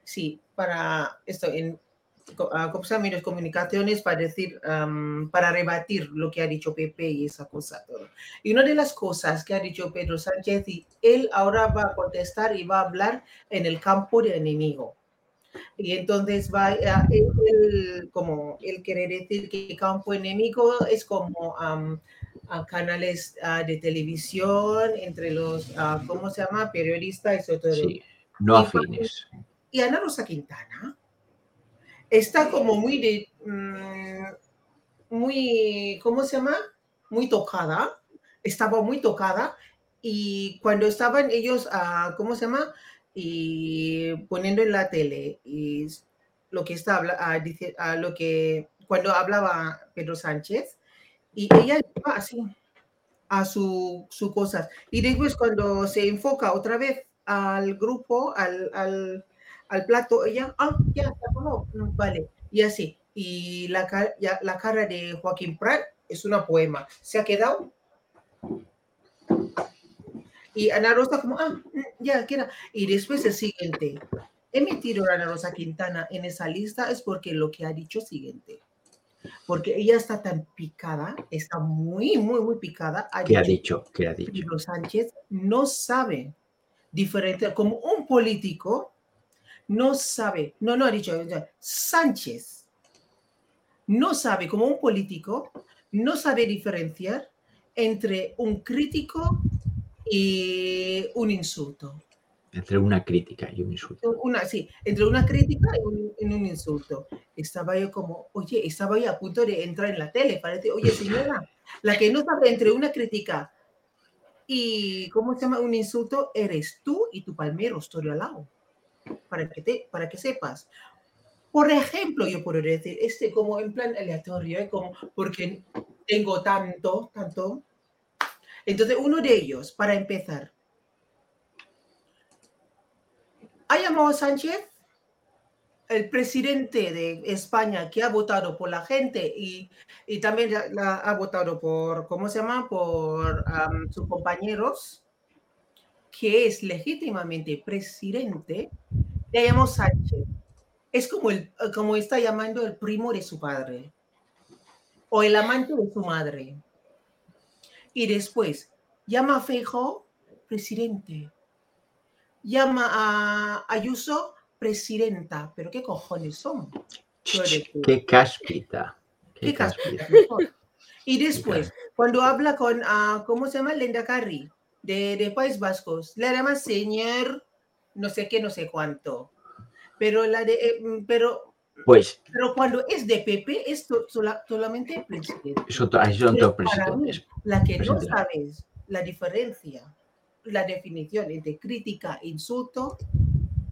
Sí, para esto, en ah, ¿cómo se llama? de comunicaciones para decir, para rebatir lo que ha dicho Pepe y esa cosa. Todo. Y una de las cosas que ha dicho Pedro Sánchez, y él ahora va a contestar y va a hablar en el campo de enemigo. Y entonces va a, él, él- como él quiere decir que campo enemigo es como am, a canales ah, de televisión entre los, ah, ¿cómo se llama? Periodistas y todo. Sí, no afines. Y Ana Rosa Quintana está como muy de, mm, muy, ¿cómo se llama? Muy tocada. Estaba muy tocada. Y cuando estaban ellos, ah, ¿cómo se llama? Y poniendo en la tele y lo que está dice, lo que cuando hablaba Pedro Sánchez y ella iba así a su, su cosas. Y después cuando se enfoca otra vez al grupo, al, al, plato, ella, ah, ya, se acabó, mm, vale, y así. Y la, ya- la cara de Joaquín Prat es una poema. Se ha quedado. Y Ana Rosa como, ah, ya, queda. Y después el siguiente. He metido a Ana Rosa Quintana en esa lista es porque lo que ha dicho siguiente. Porque ella está tan picada, está muy, muy, muy picada. ¿Qué ha dicho? ¿Qué ha dicho? Pedro Sánchez no sabe diferenciar, como un político, no sabe, no, no ha dicho, Sánchez no sabe, como un político, no sabe diferenciar entre un crítico y un insulto. Entre una crítica y un insulto. Una, sí, entre una crítica y un, y un insulto. Estaba yo como, oye, estaba yo a punto de entrar en la tele. Parece, oye, señora, la que no sabe entre una crítica y, ¿cómo se llama? Un insulto, eres tú y tu palmero, estoy al lado. Para que, te, para que sepas. Por ejemplo, yo puedo decir, este como en plan aleatorio, ¿eh? como porque tengo tanto, tanto. Entonces, uno de ellos, para empezar, ha llamado Sánchez, el presidente de España que ha votado por la gente y, también ha votado por, ¿cómo se llama? Por sus compañeros, que es legítimamente presidente, le llamó Sánchez. Es como, el, como está llamando el primo de su padre o el amante de su madre. Y después llama a Feijóo presidente llama a Ayuso presidenta. ¿Pero qué cojones son? Qué cáspita. Qué, ¿Qué cáspita. Y después, cuando habla con, uh, ¿cómo se llama? Linda Carri, de, de País Vascos, le llama señor no sé qué, no sé cuánto. Pero la de, eh, pero pues, pero cuando es de PP es to, sola, solamente presidente. Eso, son dos presidentes. la que no sabes la diferencia la definición entre crítica insulto,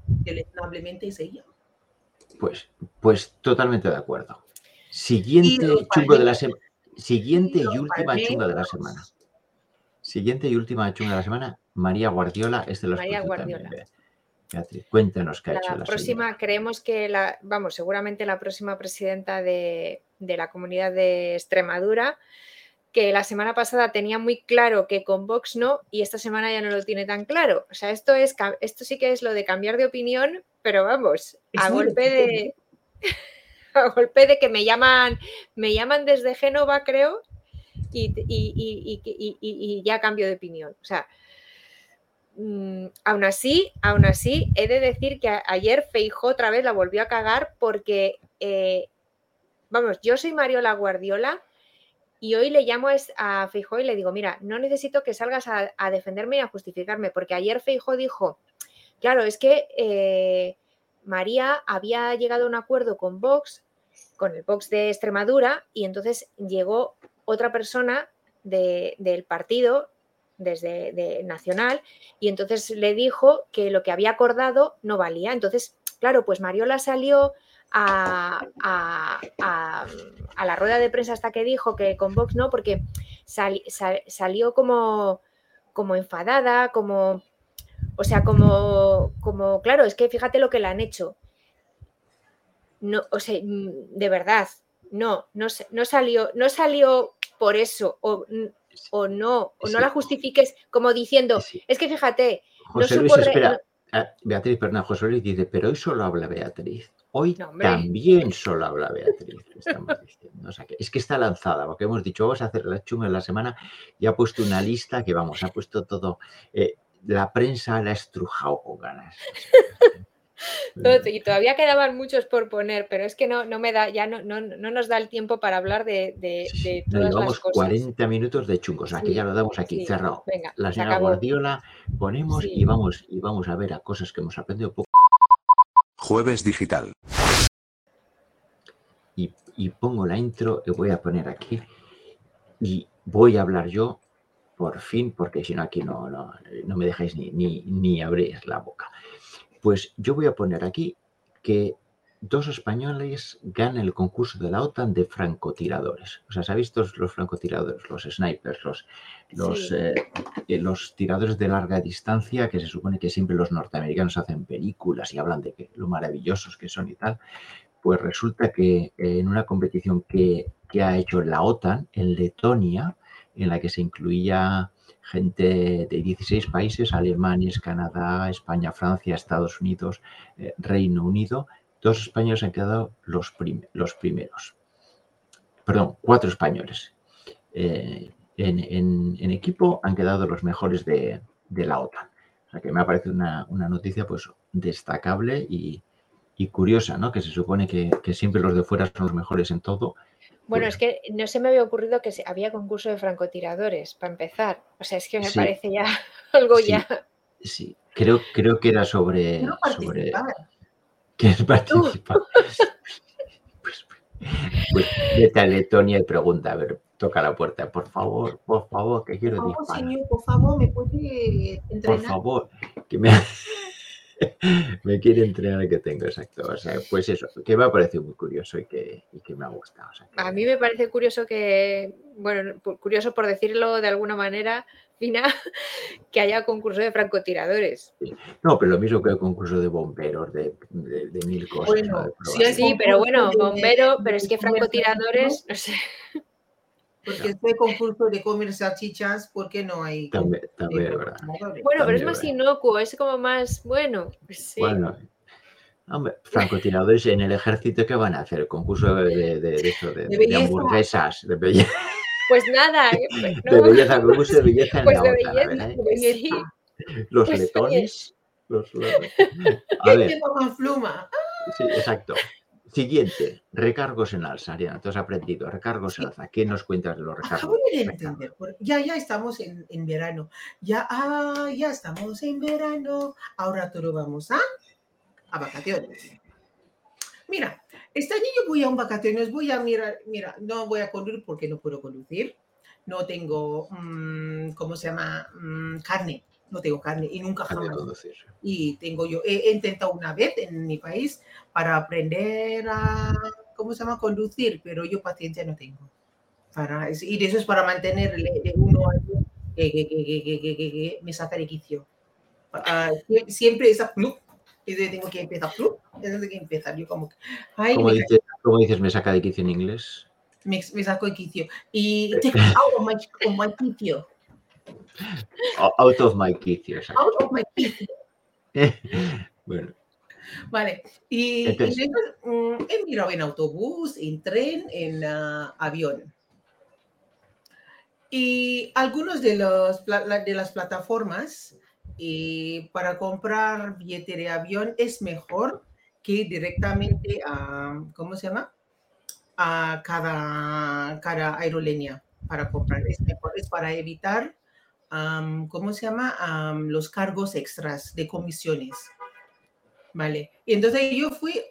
deleznablemente es ella. Pues, pues totalmente de acuerdo. Siguiente chungo de la semana. Siguiente y, y última chunga de la semana. Siguiente y última chunga de la semana, María Guardiola es de los María Guardiola. Beatriz, cuéntanos qué ha la hecho la próxima, señora. creemos que la, vamos, seguramente la próxima presidenta de, de la comunidad de Extremadura que la semana pasada tenía muy claro que con Vox no y esta semana ya no lo tiene tan claro. O sea, esto, es, esto sí que es lo de cambiar de opinión, pero vamos, a golpe de, a golpe de que me llaman, me llaman desde Génova, creo, y, y, y, y ya cambio de opinión. O sea, mmm, aún así, aún así, he de decir que ayer Feijó otra vez la volvió a cagar porque, eh, vamos, yo soy Mariola Guardiola y hoy le llamo a Feijó y le digo, mira, no necesito que salgas a, defenderme y a justificarme, porque ayer Feijó dijo, claro, es que eh, María había llegado a un acuerdo con Vox, con el Vox de Extremadura, y entonces llegó otra persona de, del partido desde de Nacional, y entonces le dijo que lo que había acordado no valía. Entonces, claro, pues Mariola salió a, a, a, a, la rueda de prensa hasta que dijo que con Vox no, porque sal, sal, salió como, como enfadada, como, o sea, como, como, claro, es que fíjate lo que le han hecho. No, o sea, de verdad, no, no, no salió, no salió por eso, o, o no, o no la justifiques como diciendo, es que fíjate, José no Luis, supo... espera, Beatriz, perdón, José Luis dice, pero hoy solo habla Beatriz. Hoy no, también solo habla Beatriz. Estamos diciendo. O sea, que es que está lanzada, porque hemos dicho, vamos a hacer la chunga en la semana y ha puesto una lista que, vamos, ha puesto todo. Eh, la prensa la ha estrujado con ganas. y todavía quedaban muchos por poner, pero es que no, no me da, ya no, no, no nos da el tiempo para hablar de, de, de todas llevamos las cosas. 40 minutos de chungos, aquí sí, ya lo damos aquí, sí, cerrado. Venga, la señora Guardiola, ponemos sí. y vamos y vamos a ver a cosas que hemos aprendido poco. Jueves digital. Y, pongo la intro y voy a poner aquí. Y voy a hablar yo, por fin, porque si no aquí no, no, no me dejáis ni, ni, ni abrir la boca. Pues yo voy a poner aquí que dos españoles ganan el concurso de la OTAN de francotiradores. O sea, ¿sabéis todos los francotiradores, los snipers, los, los, sí. eh, los, tiradores de larga distancia, que se supone que siempre los norteamericanos hacen películas y hablan de que, lo maravillosos que son y tal? Pues resulta que en una competición que, que ha hecho la OTAN en Letonia, en la que se incluía gente de 16 países, Alemania, Canadá, España, Francia, Estados Unidos, eh, Reino Unido, dos españoles han quedado los, prim los primeros. Perdón, cuatro españoles. Eh, en, en, en, equipo han quedado los mejores de, de, la OTAN. O sea que me ha parecido una, una noticia pues destacable y, y, curiosa, ¿no? Que se supone que, que, siempre los de fuera son los mejores en todo Bueno, es que no se me había ocurrido que había concurso de francotiradores, para empezar. O sea, es que me parece ya algo ya. Sí, creo, creo que era sobre. sobre... ¿Quieres participar? pues, pues vete a Letonia y pregunta, a ver, toca la puerta, por favor, por favor, que quiero favor, Señor, por favor, me puede entrenar. Por favor, que me. me quiere entrenar que tengo, exacto. O sea, pues eso, que me ha parecido muy curioso y que, me ha gustado. A mí me parece curioso que, bueno, curioso por decirlo de alguna manera, Fina, que haya concurso de francotiradores. No, pero lo mismo que el concurso de bomberos, de, mil cosas. sí, pero bueno, bombero, pero es que francotiradores, no sé. Porque este concurso de comer salchichas, ¿por qué no hay? También, también verdad. Bueno, pero es más inocuo, es como más bueno. Pues bueno, hombre, francotiradores en el ejército, ¿qué van a hacer? ¿El concurso de, de, eso, de, hamburguesas, de belleza. Pues nada, pues de belleza, concurso de belleza en pues la de belleza, ¿eh? Los pues letones. Los, los... A ver. pluma? Sí, exacto. Siguiente, recargos en alza. Ariana, tú has aprendido, recargos en alza. ¿Qué nos cuentas de los recargos? Acabo de entender, ya, ya estamos en, en, verano. Ya, ah, ya estamos en verano. Ahora todos vamos a, a vacaciones. Mira, este año yo voy a un vacaciones, voy a mirar, mira, no voy a conducir porque no puedo conducir. No tengo, mm, ¿cómo se llama? Mm, carne no tengo carne y nunca jamás. Y tengo yo, he, intentado una vez en mi país para aprender a, ¿cómo se llama?, conducir, pero yo paciencia no tengo. Para, y eso es para mantener de uno a que, que, que, que, me saca de quicio. Uh, siempre esa club, tengo que empezar club, desde que empezar yo como ay, ¿Cómo, dices, ¿Cómo, dices, me saca de quicio en inglés? Me, me saco de quicio. Y take out of my, of my quicio. Out of my quicio. Out of my bueno. Vale, y, mm, he mirado en autobús, en tren, en uh, avión. Y algunos de, los, de las plataformas y para comprar billete de avión es mejor que directamente a, ¿cómo se llama? A cada, cada aerolínea para comprar. Es mejor, es para evitar ¿cómo se llama? los cargos extras de comisiones. ¿Vale? Y entonces yo fui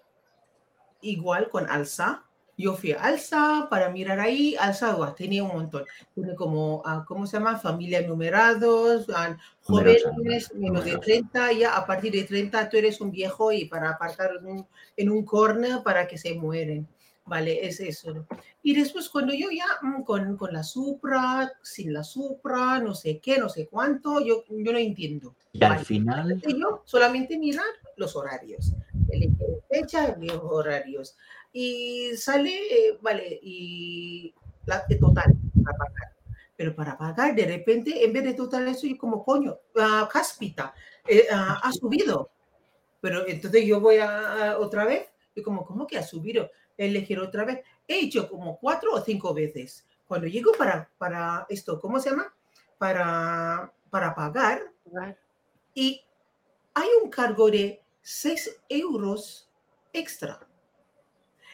igual con Alza. Yo fui a Alza para mirar ahí. Alza tenía un montón. Tiene como, ah, ¿cómo se llama? Familia numerados, ah, jóvenes, menos de 30. Ya a partir de 30 tú eres un viejo y para apartar en un, en un corner para que se mueren. Vale, es eso. Y después cuando yo ya mm, con, con, la Supra, sin la Supra, no sé qué, no sé cuánto, yo, yo no entiendo. Y al final... Yo solamente mirar los horarios, fecha y los horarios. Y sale, eh, vale, y la de total para pagar. Pero para pagar, de repente, en vez de total eso, yo como coño, uh, cáspita, eh, ah, ha subido. Pero entonces yo voy a, otra vez y como, ¿cómo que ha subido? Elegir otra vez. He hecho como cuatro o cinco veces. Cuando llego para, para esto, ¿cómo se llama? Para, para pagar. Y hay un cargo de 6 euros extra.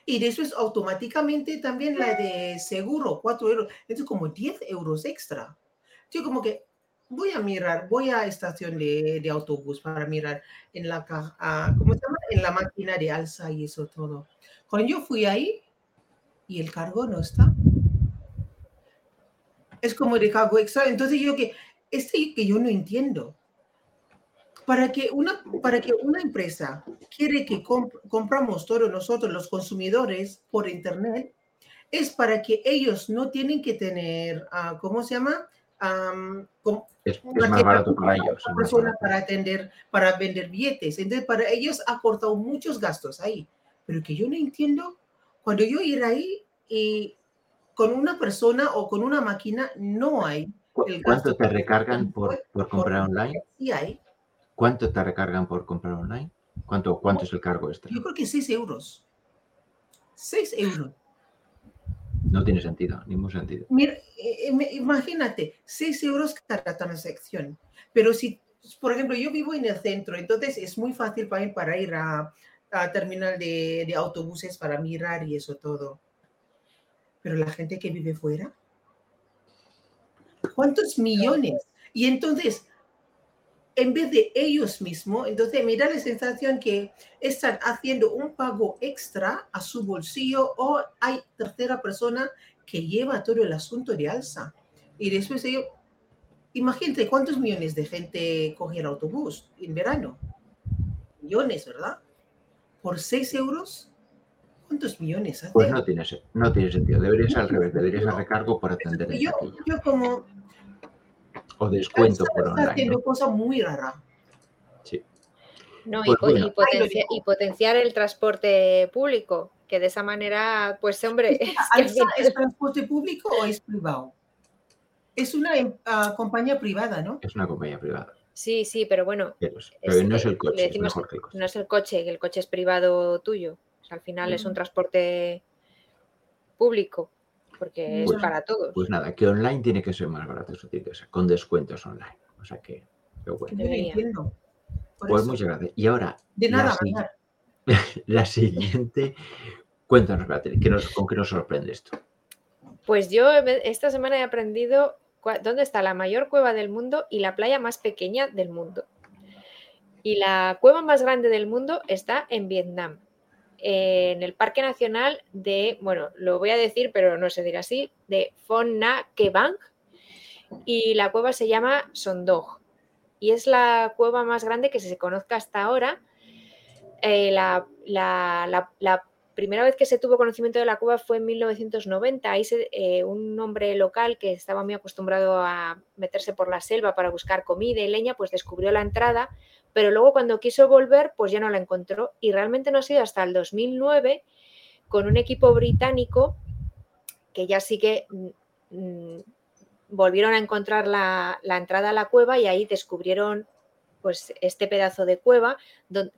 Y después automáticamente también la de seguro, 4 euros. Es como 10 euros extra. Yo como que voy a mirar, voy a estación de, de autobús para mirar en la, uh, ¿cómo se llama? En la máquina de alza y eso todo. Cuando yo fui ahí y el cargo no está. Es como de cargo extra. Entonces yo que, este que yo no entiendo. Para que una, para que una empresa quiere que compramos todos nosotros los consumidores por internet, es para que ellos no tienen que tener, uh, ¿cómo se llama? Es, más barato para ellos. Persona para atender, para vender billetes. Entonces, para ellos ha cortado muchos gastos ahí pero que yo no entiendo, cuando yo ir ahí y con una persona o con una máquina no hay. El ¿Cuánto te recargan por, por comprar online? Sí hay. ¿Cuánto te recargan por comprar online? ¿Cuánto, cuánto es el cargo extra? Yo creo que 6 euros. 6 euros. No tiene sentido, ningún sentido. Mira, eh, imagínate, 6 euros cada transacción. Pero si, por ejemplo, yo vivo en el centro, entonces es muy fácil para mí para ir a, terminal de, autobuses para mirar y eso todo. Pero la gente que vive fuera, ¿cuántos millones? Y entonces, en vez de ellos mismos, entonces me da la sensación que están haciendo un pago extra a su bolsillo o hay tercera persona que lleva todo el asunto de alza. Y después ellos, imagínate cuántos millones de gente coge el autobús en verano. Millones, ¿verdad? Por 6 euros, ¿cuántos millones hace? Pues no tiene, no tiene sentido. Deberías al revés, deberías a recargo por atender yo, yo como O descuento está, por está online. haciendo ¿no? cosas muy raras. Sí. No, y, Pues bueno. y potencia- Ay, y potenciar el transporte público, que de esa manera, pues hombre, es que al ¿Alsa final- es transporte público o es privado? Es una em- ah, compañía privada, ¿no? Es una compañía privada. sí, sí, pero bueno, Pero, Es- no es el coche, es mejor que el coche. no es el coche, que el coche es privado tuyo. O sea, al final es un Mm. transporte público, porque es Pues- para todos. Pues nada, que online tiene que ser más barato, eso tiene que ser, con descuentos online. O sea que, pero bueno. Entiendo. Pues eso, muchas gracias. Y ahora, de la nada, si- ganar. la siguiente, cuéntanos, Beatriz, ¿qué nos- ¿con qué nos sorprende esto? Pues yo esta semana he aprendido dónde está la mayor cueva del mundo y la playa más pequeña del mundo. Y la cueva más grande del mundo está en Vietnam, en el Parque Nacional de, bueno, lo voy a decir, pero no se dirá así, de Phon Na Ke Bang. Y la cueva se llama Sondog. Y es la cueva más grande que se conozca hasta ahora. Eh, la, la- primera vez que se tuvo conocimiento de la cueva fue en 1990. Ahí eh, un hombre local que estaba muy acostumbrado a meterse por la selva para buscar comida y leña, pues descubrió la entrada, pero luego cuando quiso volver, pues ya no la encontró. Y realmente no ha sido hasta el 2009 con un equipo británico que ya sí que mm, mm, volvieron a encontrar la, entrada a la cueva y ahí descubrieron pues este pedazo de cueva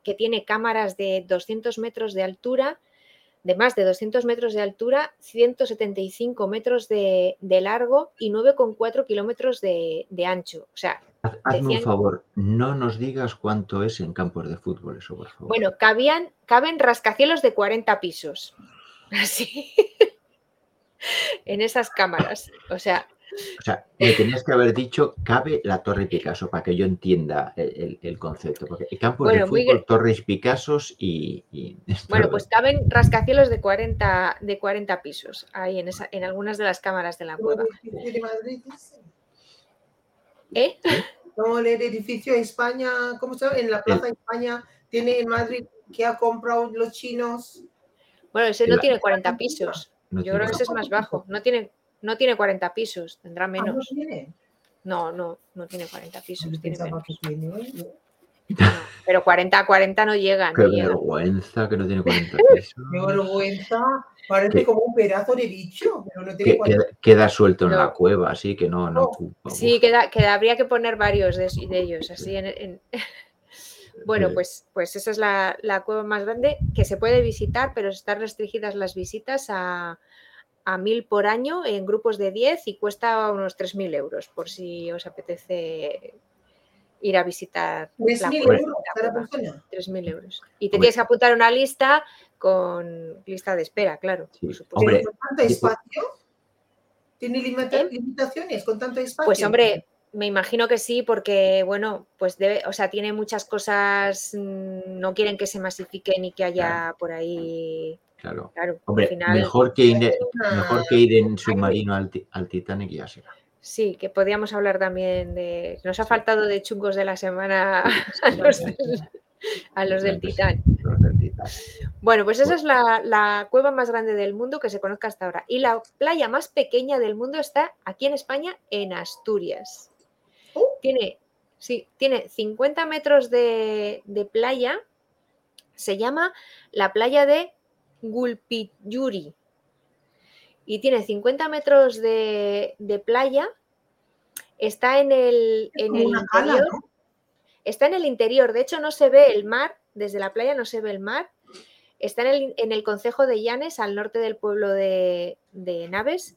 que tiene cámaras de 200 metros de altura, de más de 200 metros de altura, 175 metros de, de largo y 9,4 kilómetros de, de ancho. O sea, Haz- Hazme un favor, no nos digas cuánto es en campos de fútbol, eso, por favor. bueno, cabían, caben rascacielos de 40 pisos. Así. en esas cámaras. O sea, O sea, me tenías que haber dicho, cabe la Torre Picasso, para que yo entienda el, el- el concepto. Porque campos Bueno, de fútbol, torres Picassos y... y Bueno, pues caben rascacielos de 40, de 40 pisos ahí en, esa, en algunas de las cámaras de la cueva. el edificio de Madrid, dice. ¿Eh? Como el edificio en España, ¿cómo se llama? En la Plaza de España tiene en Madrid que ha comprado los chinos. Bueno, ese no La- tiene 40 pisos. no Yo creo que ese es más bajo. No tiene, no tiene 40 pisos, tendrá Ah, no menos. tiene. No, no, no tiene 40 pisos, tiene menos. que tiene, ¿no? No, Pero 40 a 40 no llega, Qué no vergüenza que no tiene 40 pisos. Qué vergüenza. Parece como un pedazo de bicho, pero no Que- tiene queda, queda suelto en No. la cueva, así que no, no Oh. Sí, queda, queda- habría que poner varios de, de ellos, así en- en, Bueno, pues, pues esa es la, la cueva más grande que se puede visitar, pero están restringidas las visitas a, a mil por año en grupos de 10 y cuesta unos 3.000 euros, por si os apetece ir a visitar la 3.000 cueva. euros cada persona. 3.000 euros. Y te tienes que apuntar a una lista con lista de espera, claro. Sí, por supuesto. Hombre, con tanto espacio, ¿tiene ¿Eh? limitaciones con tanto espacio? Pues hombre, me imagino que sí, porque bueno, pues debe, o sea, tiene muchas cosas, mm, no quieren que se masifique ni que haya por ahí, claro. claro, Hombre, al final mejor, que ir, Una- mejor que ir en submarino al, al Titanic y ya será. sí, que podíamos hablar también de, nos ha faltado de chungos de la semana a los del, a los del Pues, Titán. los del Titanic. Bueno, pues esa es la, la cueva más grande del mundo que se conozca hasta ahora. Y la playa más pequeña del mundo está aquí en España, en Asturias. Oh. Tiene, sí, tiene 50 metros de, de playa. Se llama la playa de Gulpiyuri. Y tiene 50 metros de, de playa. Está en el, en cala, interior. ¿no? Está en el interior, de hecho no se ve el mar, desde la playa no se ve el mar. Está en el, en el concejo de Llanes, al norte del pueblo de, de Naves,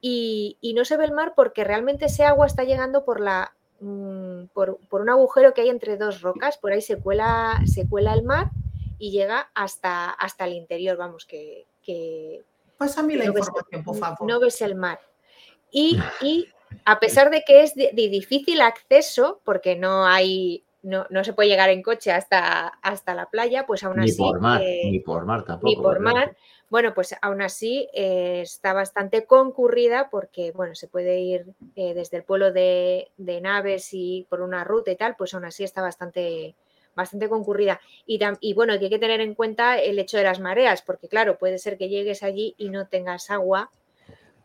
y, y no se ve el mar porque realmente ese agua está llegando por, la, mm, por, por un agujero que hay entre dos rocas, por ahí se cuela, se cuela el mar y llega hasta, hasta el interior, vamos, que, que, Pásame la no ves- información, por favor. no ves el mar. Y, y a pesar de que es de, de difícil acceso, porque no hay, no, no se puede llegar en coche hasta, hasta la playa, pues aún Ni así. por mar, eh, ni por mar tampoco. ni por ¿verdad? mar. Bueno, pues aún así eh, está bastante concurrida porque, bueno, se puede ir eh, desde el pueblo de, de Naves y por una ruta y tal, pues aún así está bastante, bastante concurrida. Y, y bueno, que hay que tener en cuenta el hecho de las mareas, porque claro, puede ser que llegues allí y no tengas agua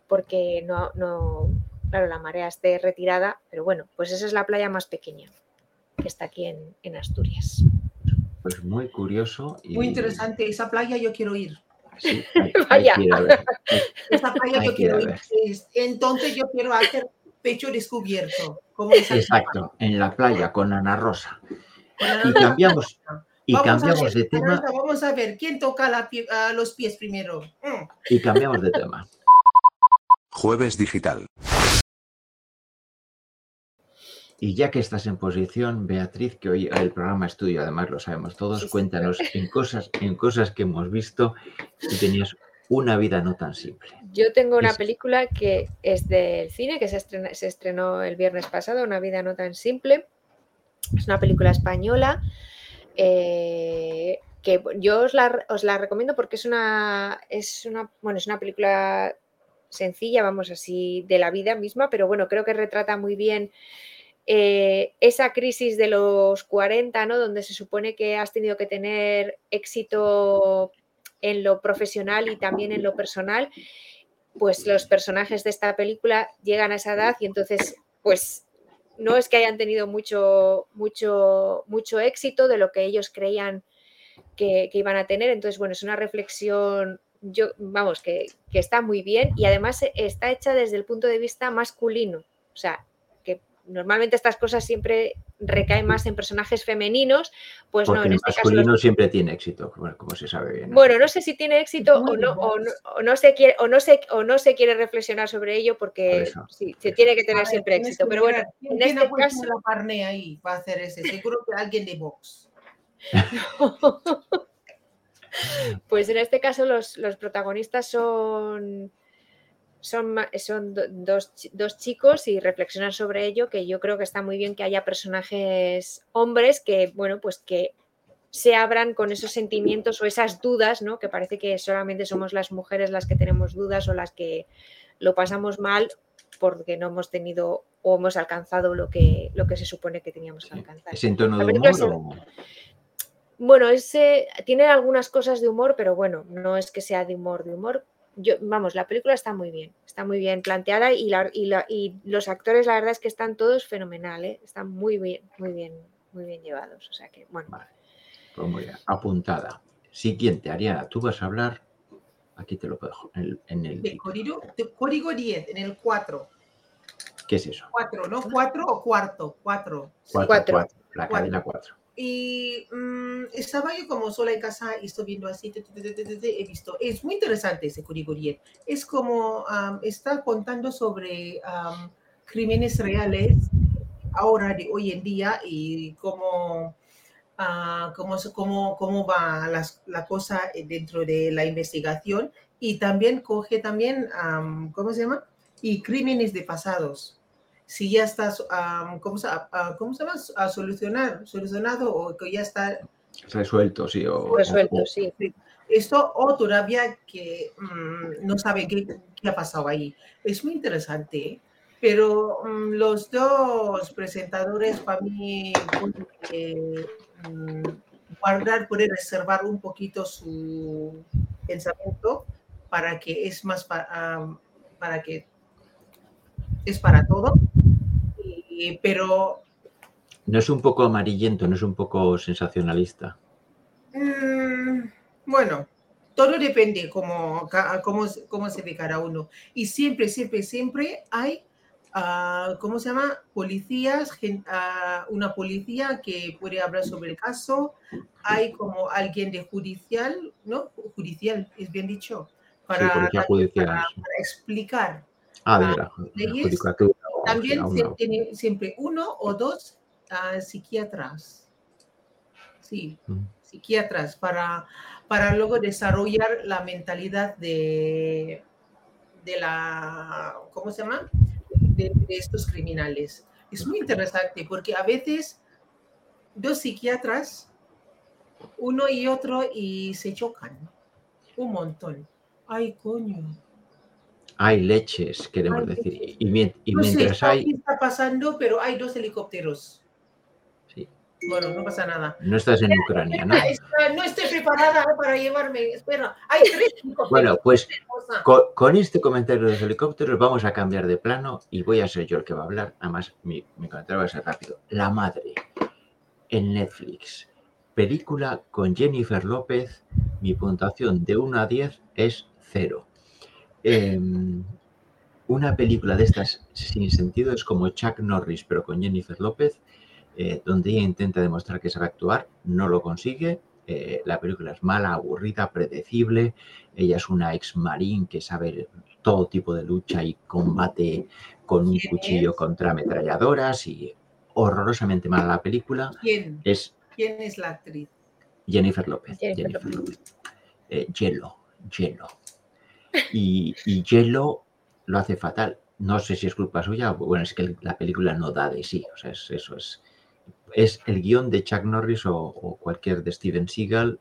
porque no, no, claro, la marea esté retirada, pero bueno, pues esa es la playa más pequeña que está aquí en, en Asturias. Pues muy curioso. Y, Muy interesante. Esa playa yo quiero ir. Sí, hay- hay Vaya. Esa playa Hay yo ir quiero ir. Entonces yo quiero hacer pecho descubierto. Como Exacto, en la playa con Ana Rosa. Y cambiamos, y Vamos cambiamos ver, de tema Vamos a ver, ¿quién toca la pie- los pies primero? Mm. y cambiamos de tema. Jueves digital. Y ya que estás en posición, Beatriz, que hoy el programa es tuyo, además lo sabemos todos, cuéntanos en cosas, en cosas que hemos visto y tenías una vida no tan simple. Yo tengo una Es- película que es del cine, que se, estrena- se estrenó el viernes pasado, Una vida no tan simple. Es una película española eh, que yo os la, os la recomiendo porque es una, es una, bueno, es una película sencilla, vamos así, de la vida misma, pero bueno, creo que retrata muy bien eh, esa crisis de los 40, ¿no? Donde se supone que has tenido que tener éxito en lo profesional y también en lo personal, pues los personajes de esta película llegan a esa edad y entonces, pues no es que hayan tenido mucho, mucho, mucho éxito de lo que ellos creían que, iban a tener. Entonces, bueno, es una reflexión, yo, vamos, que, que está muy bien y además está hecha desde el punto de vista masculino. O sea, normalmente estas cosas siempre recaen más en personajes femeninos, pues Porque no, en el este caso los masculino siempre tiene éxito, como, como se sabe bien. bueno, no sé si tiene éxito o no, o buenos. no, o no se quiere, o no se, o no se quiere reflexionar sobre ello Por porque eso, sí, por se tiene que tener ver, siempre tienes éxito. Pero bueno, mirar, ¿quién, en este caso, la carne ahí para hacer ese? Seguro que alguien de Vox. pues en este caso los, los protagonistas son, son, son do- dos, dos chicos y reflexionar sobre ello, que yo creo que está muy bien que haya personajes hombres que, bueno, pues que se abran con esos sentimientos o esas dudas, ¿no? Que parece que solamente somos las mujeres las que tenemos dudas o las que lo pasamos mal porque no hemos tenido o hemos alcanzado lo que, lo que se supone que teníamos que alcanzar. ¿Es en tono La de humor o...? Bueno, ese tiene algunas cosas de humor, pero bueno, no es que sea de humor, de humor. Yo, vamos, la película está muy bien, está muy bien planteada y, la- y la- y los actores, la verdad es que están todos fenomenal, ¿eh? están muy bien, muy bien, muy bien llevados. O sea que, bueno, Vale, pues muy bien, apuntada. Siguiente, Ariana, tú vas a hablar, aquí te lo dejo, en el, en el De código, de código 10, en el 4. ¿Qué es eso? 4, ¿no? 4 o cuarto, 4. Cuatro, Cuatro. cuatro, la Cuatro. cadena 4. Y mm, estaba yo como sola en casa y estoy viendo así, he visto. Es muy interesante ese 10. Es como, am, está contando sobre am, crímenes reales ahora de hoy en día y cómo, ah, cómo, cómo, cómo va las- la cosa dentro de la investigación y también coge también, am, ¿cómo se llama? Y crímenes de pasados. Si ya estás, am, ¿cómo, se, ¿cómo se llama? A solucionar, solucionado o que ya está Resuelto, sí. O, resuelto, o- sí. esto o todavía que mm, no sabe qué, qué ha pasado ahí. Es muy interesante, ¿eh? pero mm, los dos presentadores para mí pueden eh, mm, guardar, pueden reservar un poquito su pensamiento para que es más pa- ah, para que es para todo. Y- pero No es un poco amarillento, no es un poco sensacionalista. Mm, bueno, todo depende cómo, cómo, se- cómo se ve cada uno. Y siempre, siempre, siempre hay, ah, ¿cómo se llama? Policías, gen- ah, una policía que puede hablar sobre el caso. Hay como alguien de judicial, ¿no? Judicial, es bien dicho. Para, judicial, para- sí. para explicar. Ah, de la, la leyes. También se tiene siempre uno o dos ah, psiquiatras. Sí, Mm. psiquiatras para, para luego desarrollar la mentalidad de, de la, ¿cómo se llama? De, de estos criminales. Es muy interesante porque a veces dos psiquiatras, uno y otro, y se chocan un montón. Ay, coño. Hay leches, queremos Hay decir. leches. Y, No sé mientras qué hay... está pasando, pero hay dos helicópteros. Sí. Bueno, no pasa nada. No estás en Ucrania, ¿no? No estoy preparada para llevarme. Espera, hay tres helicópteros. Bueno, pues con este comentario de los helicópteros vamos a cambiar de plano y voy a ser yo el que va a hablar. Además, mi, mi comentario va a ser rápido. La madre en Netflix. Película con Jennifer López. Mi puntuación de 1 a 10 es 0. Em, una película de estas sin sentido es como Chuck Norris, pero con Jennifer López, eh, donde ella intenta demostrar que sabe actuar, no lo consigue. eh, la película es mala, aburrida, predecible. Ella es una ex marín que sabe todo tipo de lucha y combate con un ¿Quién cuchillo es? contra ametralladoras y horrorosamente mala la película. ¿Quién? Es ¿Quién es la actriz? Jennifer López. Jennifer Jennifer López. Eh, Hielo, hielo. Y, y hielo lo hace fatal. No sé si es culpa suya, o bueno, es que la película no da de sí. O sea, es- eso es. Es el guion de Chuck Norris o, o cualquier de Steven Seagal.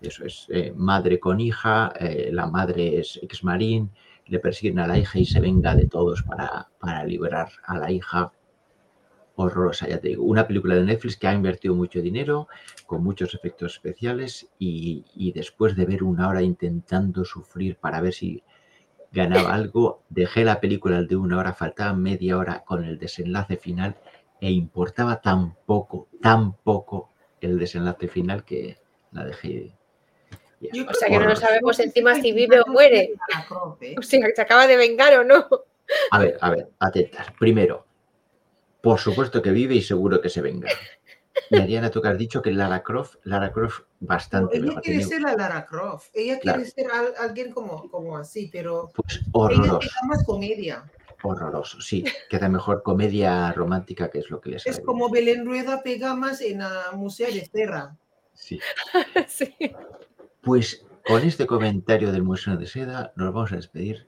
Eso es eh, madre con hija, eh, la madre es ex marín, le persiguen a la hija y se venga de todos para, para liberar a la hija. Horrorosa, ya te digo. Una película de Netflix que ha invertido mucho dinero, con muchos efectos especiales y, y después de ver una hora intentando sufrir para ver si ganaba algo, dejé la película de una hora, faltaba media hora con el desenlace final e importaba tan poco, tan poco el desenlace final que la dejé. ya. O sea que no Horrorosa. sabemos encima si vive o muere. O sea, ¿se acaba de vengar o no? A ver, a ver, atentas. Primero, por supuesto que vive y seguro que se venga. Y Ariana, tú que has dicho que Lara Croft, Lara Croft No, bastante ella mejor. quiere Tenía- ser la Lara Croft. Ella Claro. quiere ser al- alguien como, como así, pero Pues ella horroroso, tiene más comedia. horroroso, sí. Queda mejor comedia romántica que es lo que les Es como Belén Rueda pega más en la Museo de Serra. Sí. Sí. Pues con este comentario del Museo de Seda nos vamos a despedir.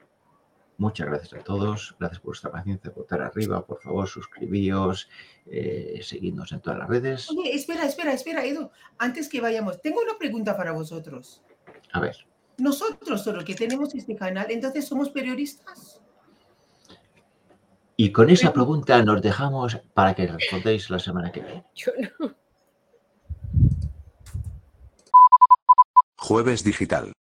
Muchas gracias a todos. Gracias por vuestra paciencia. Votar arriba, por favor, suscribíos, eh, seguidnos en todas las redes. Oye, espera, espera, espera, Edu. Antes que vayamos, tengo una pregunta para vosotros. A ver, Nosotros, solo que tenemos este canal, entonces somos periodistas. y con esa pregunta nos dejamos para que respondéis la semana que viene. Yo no. Jueves Digital.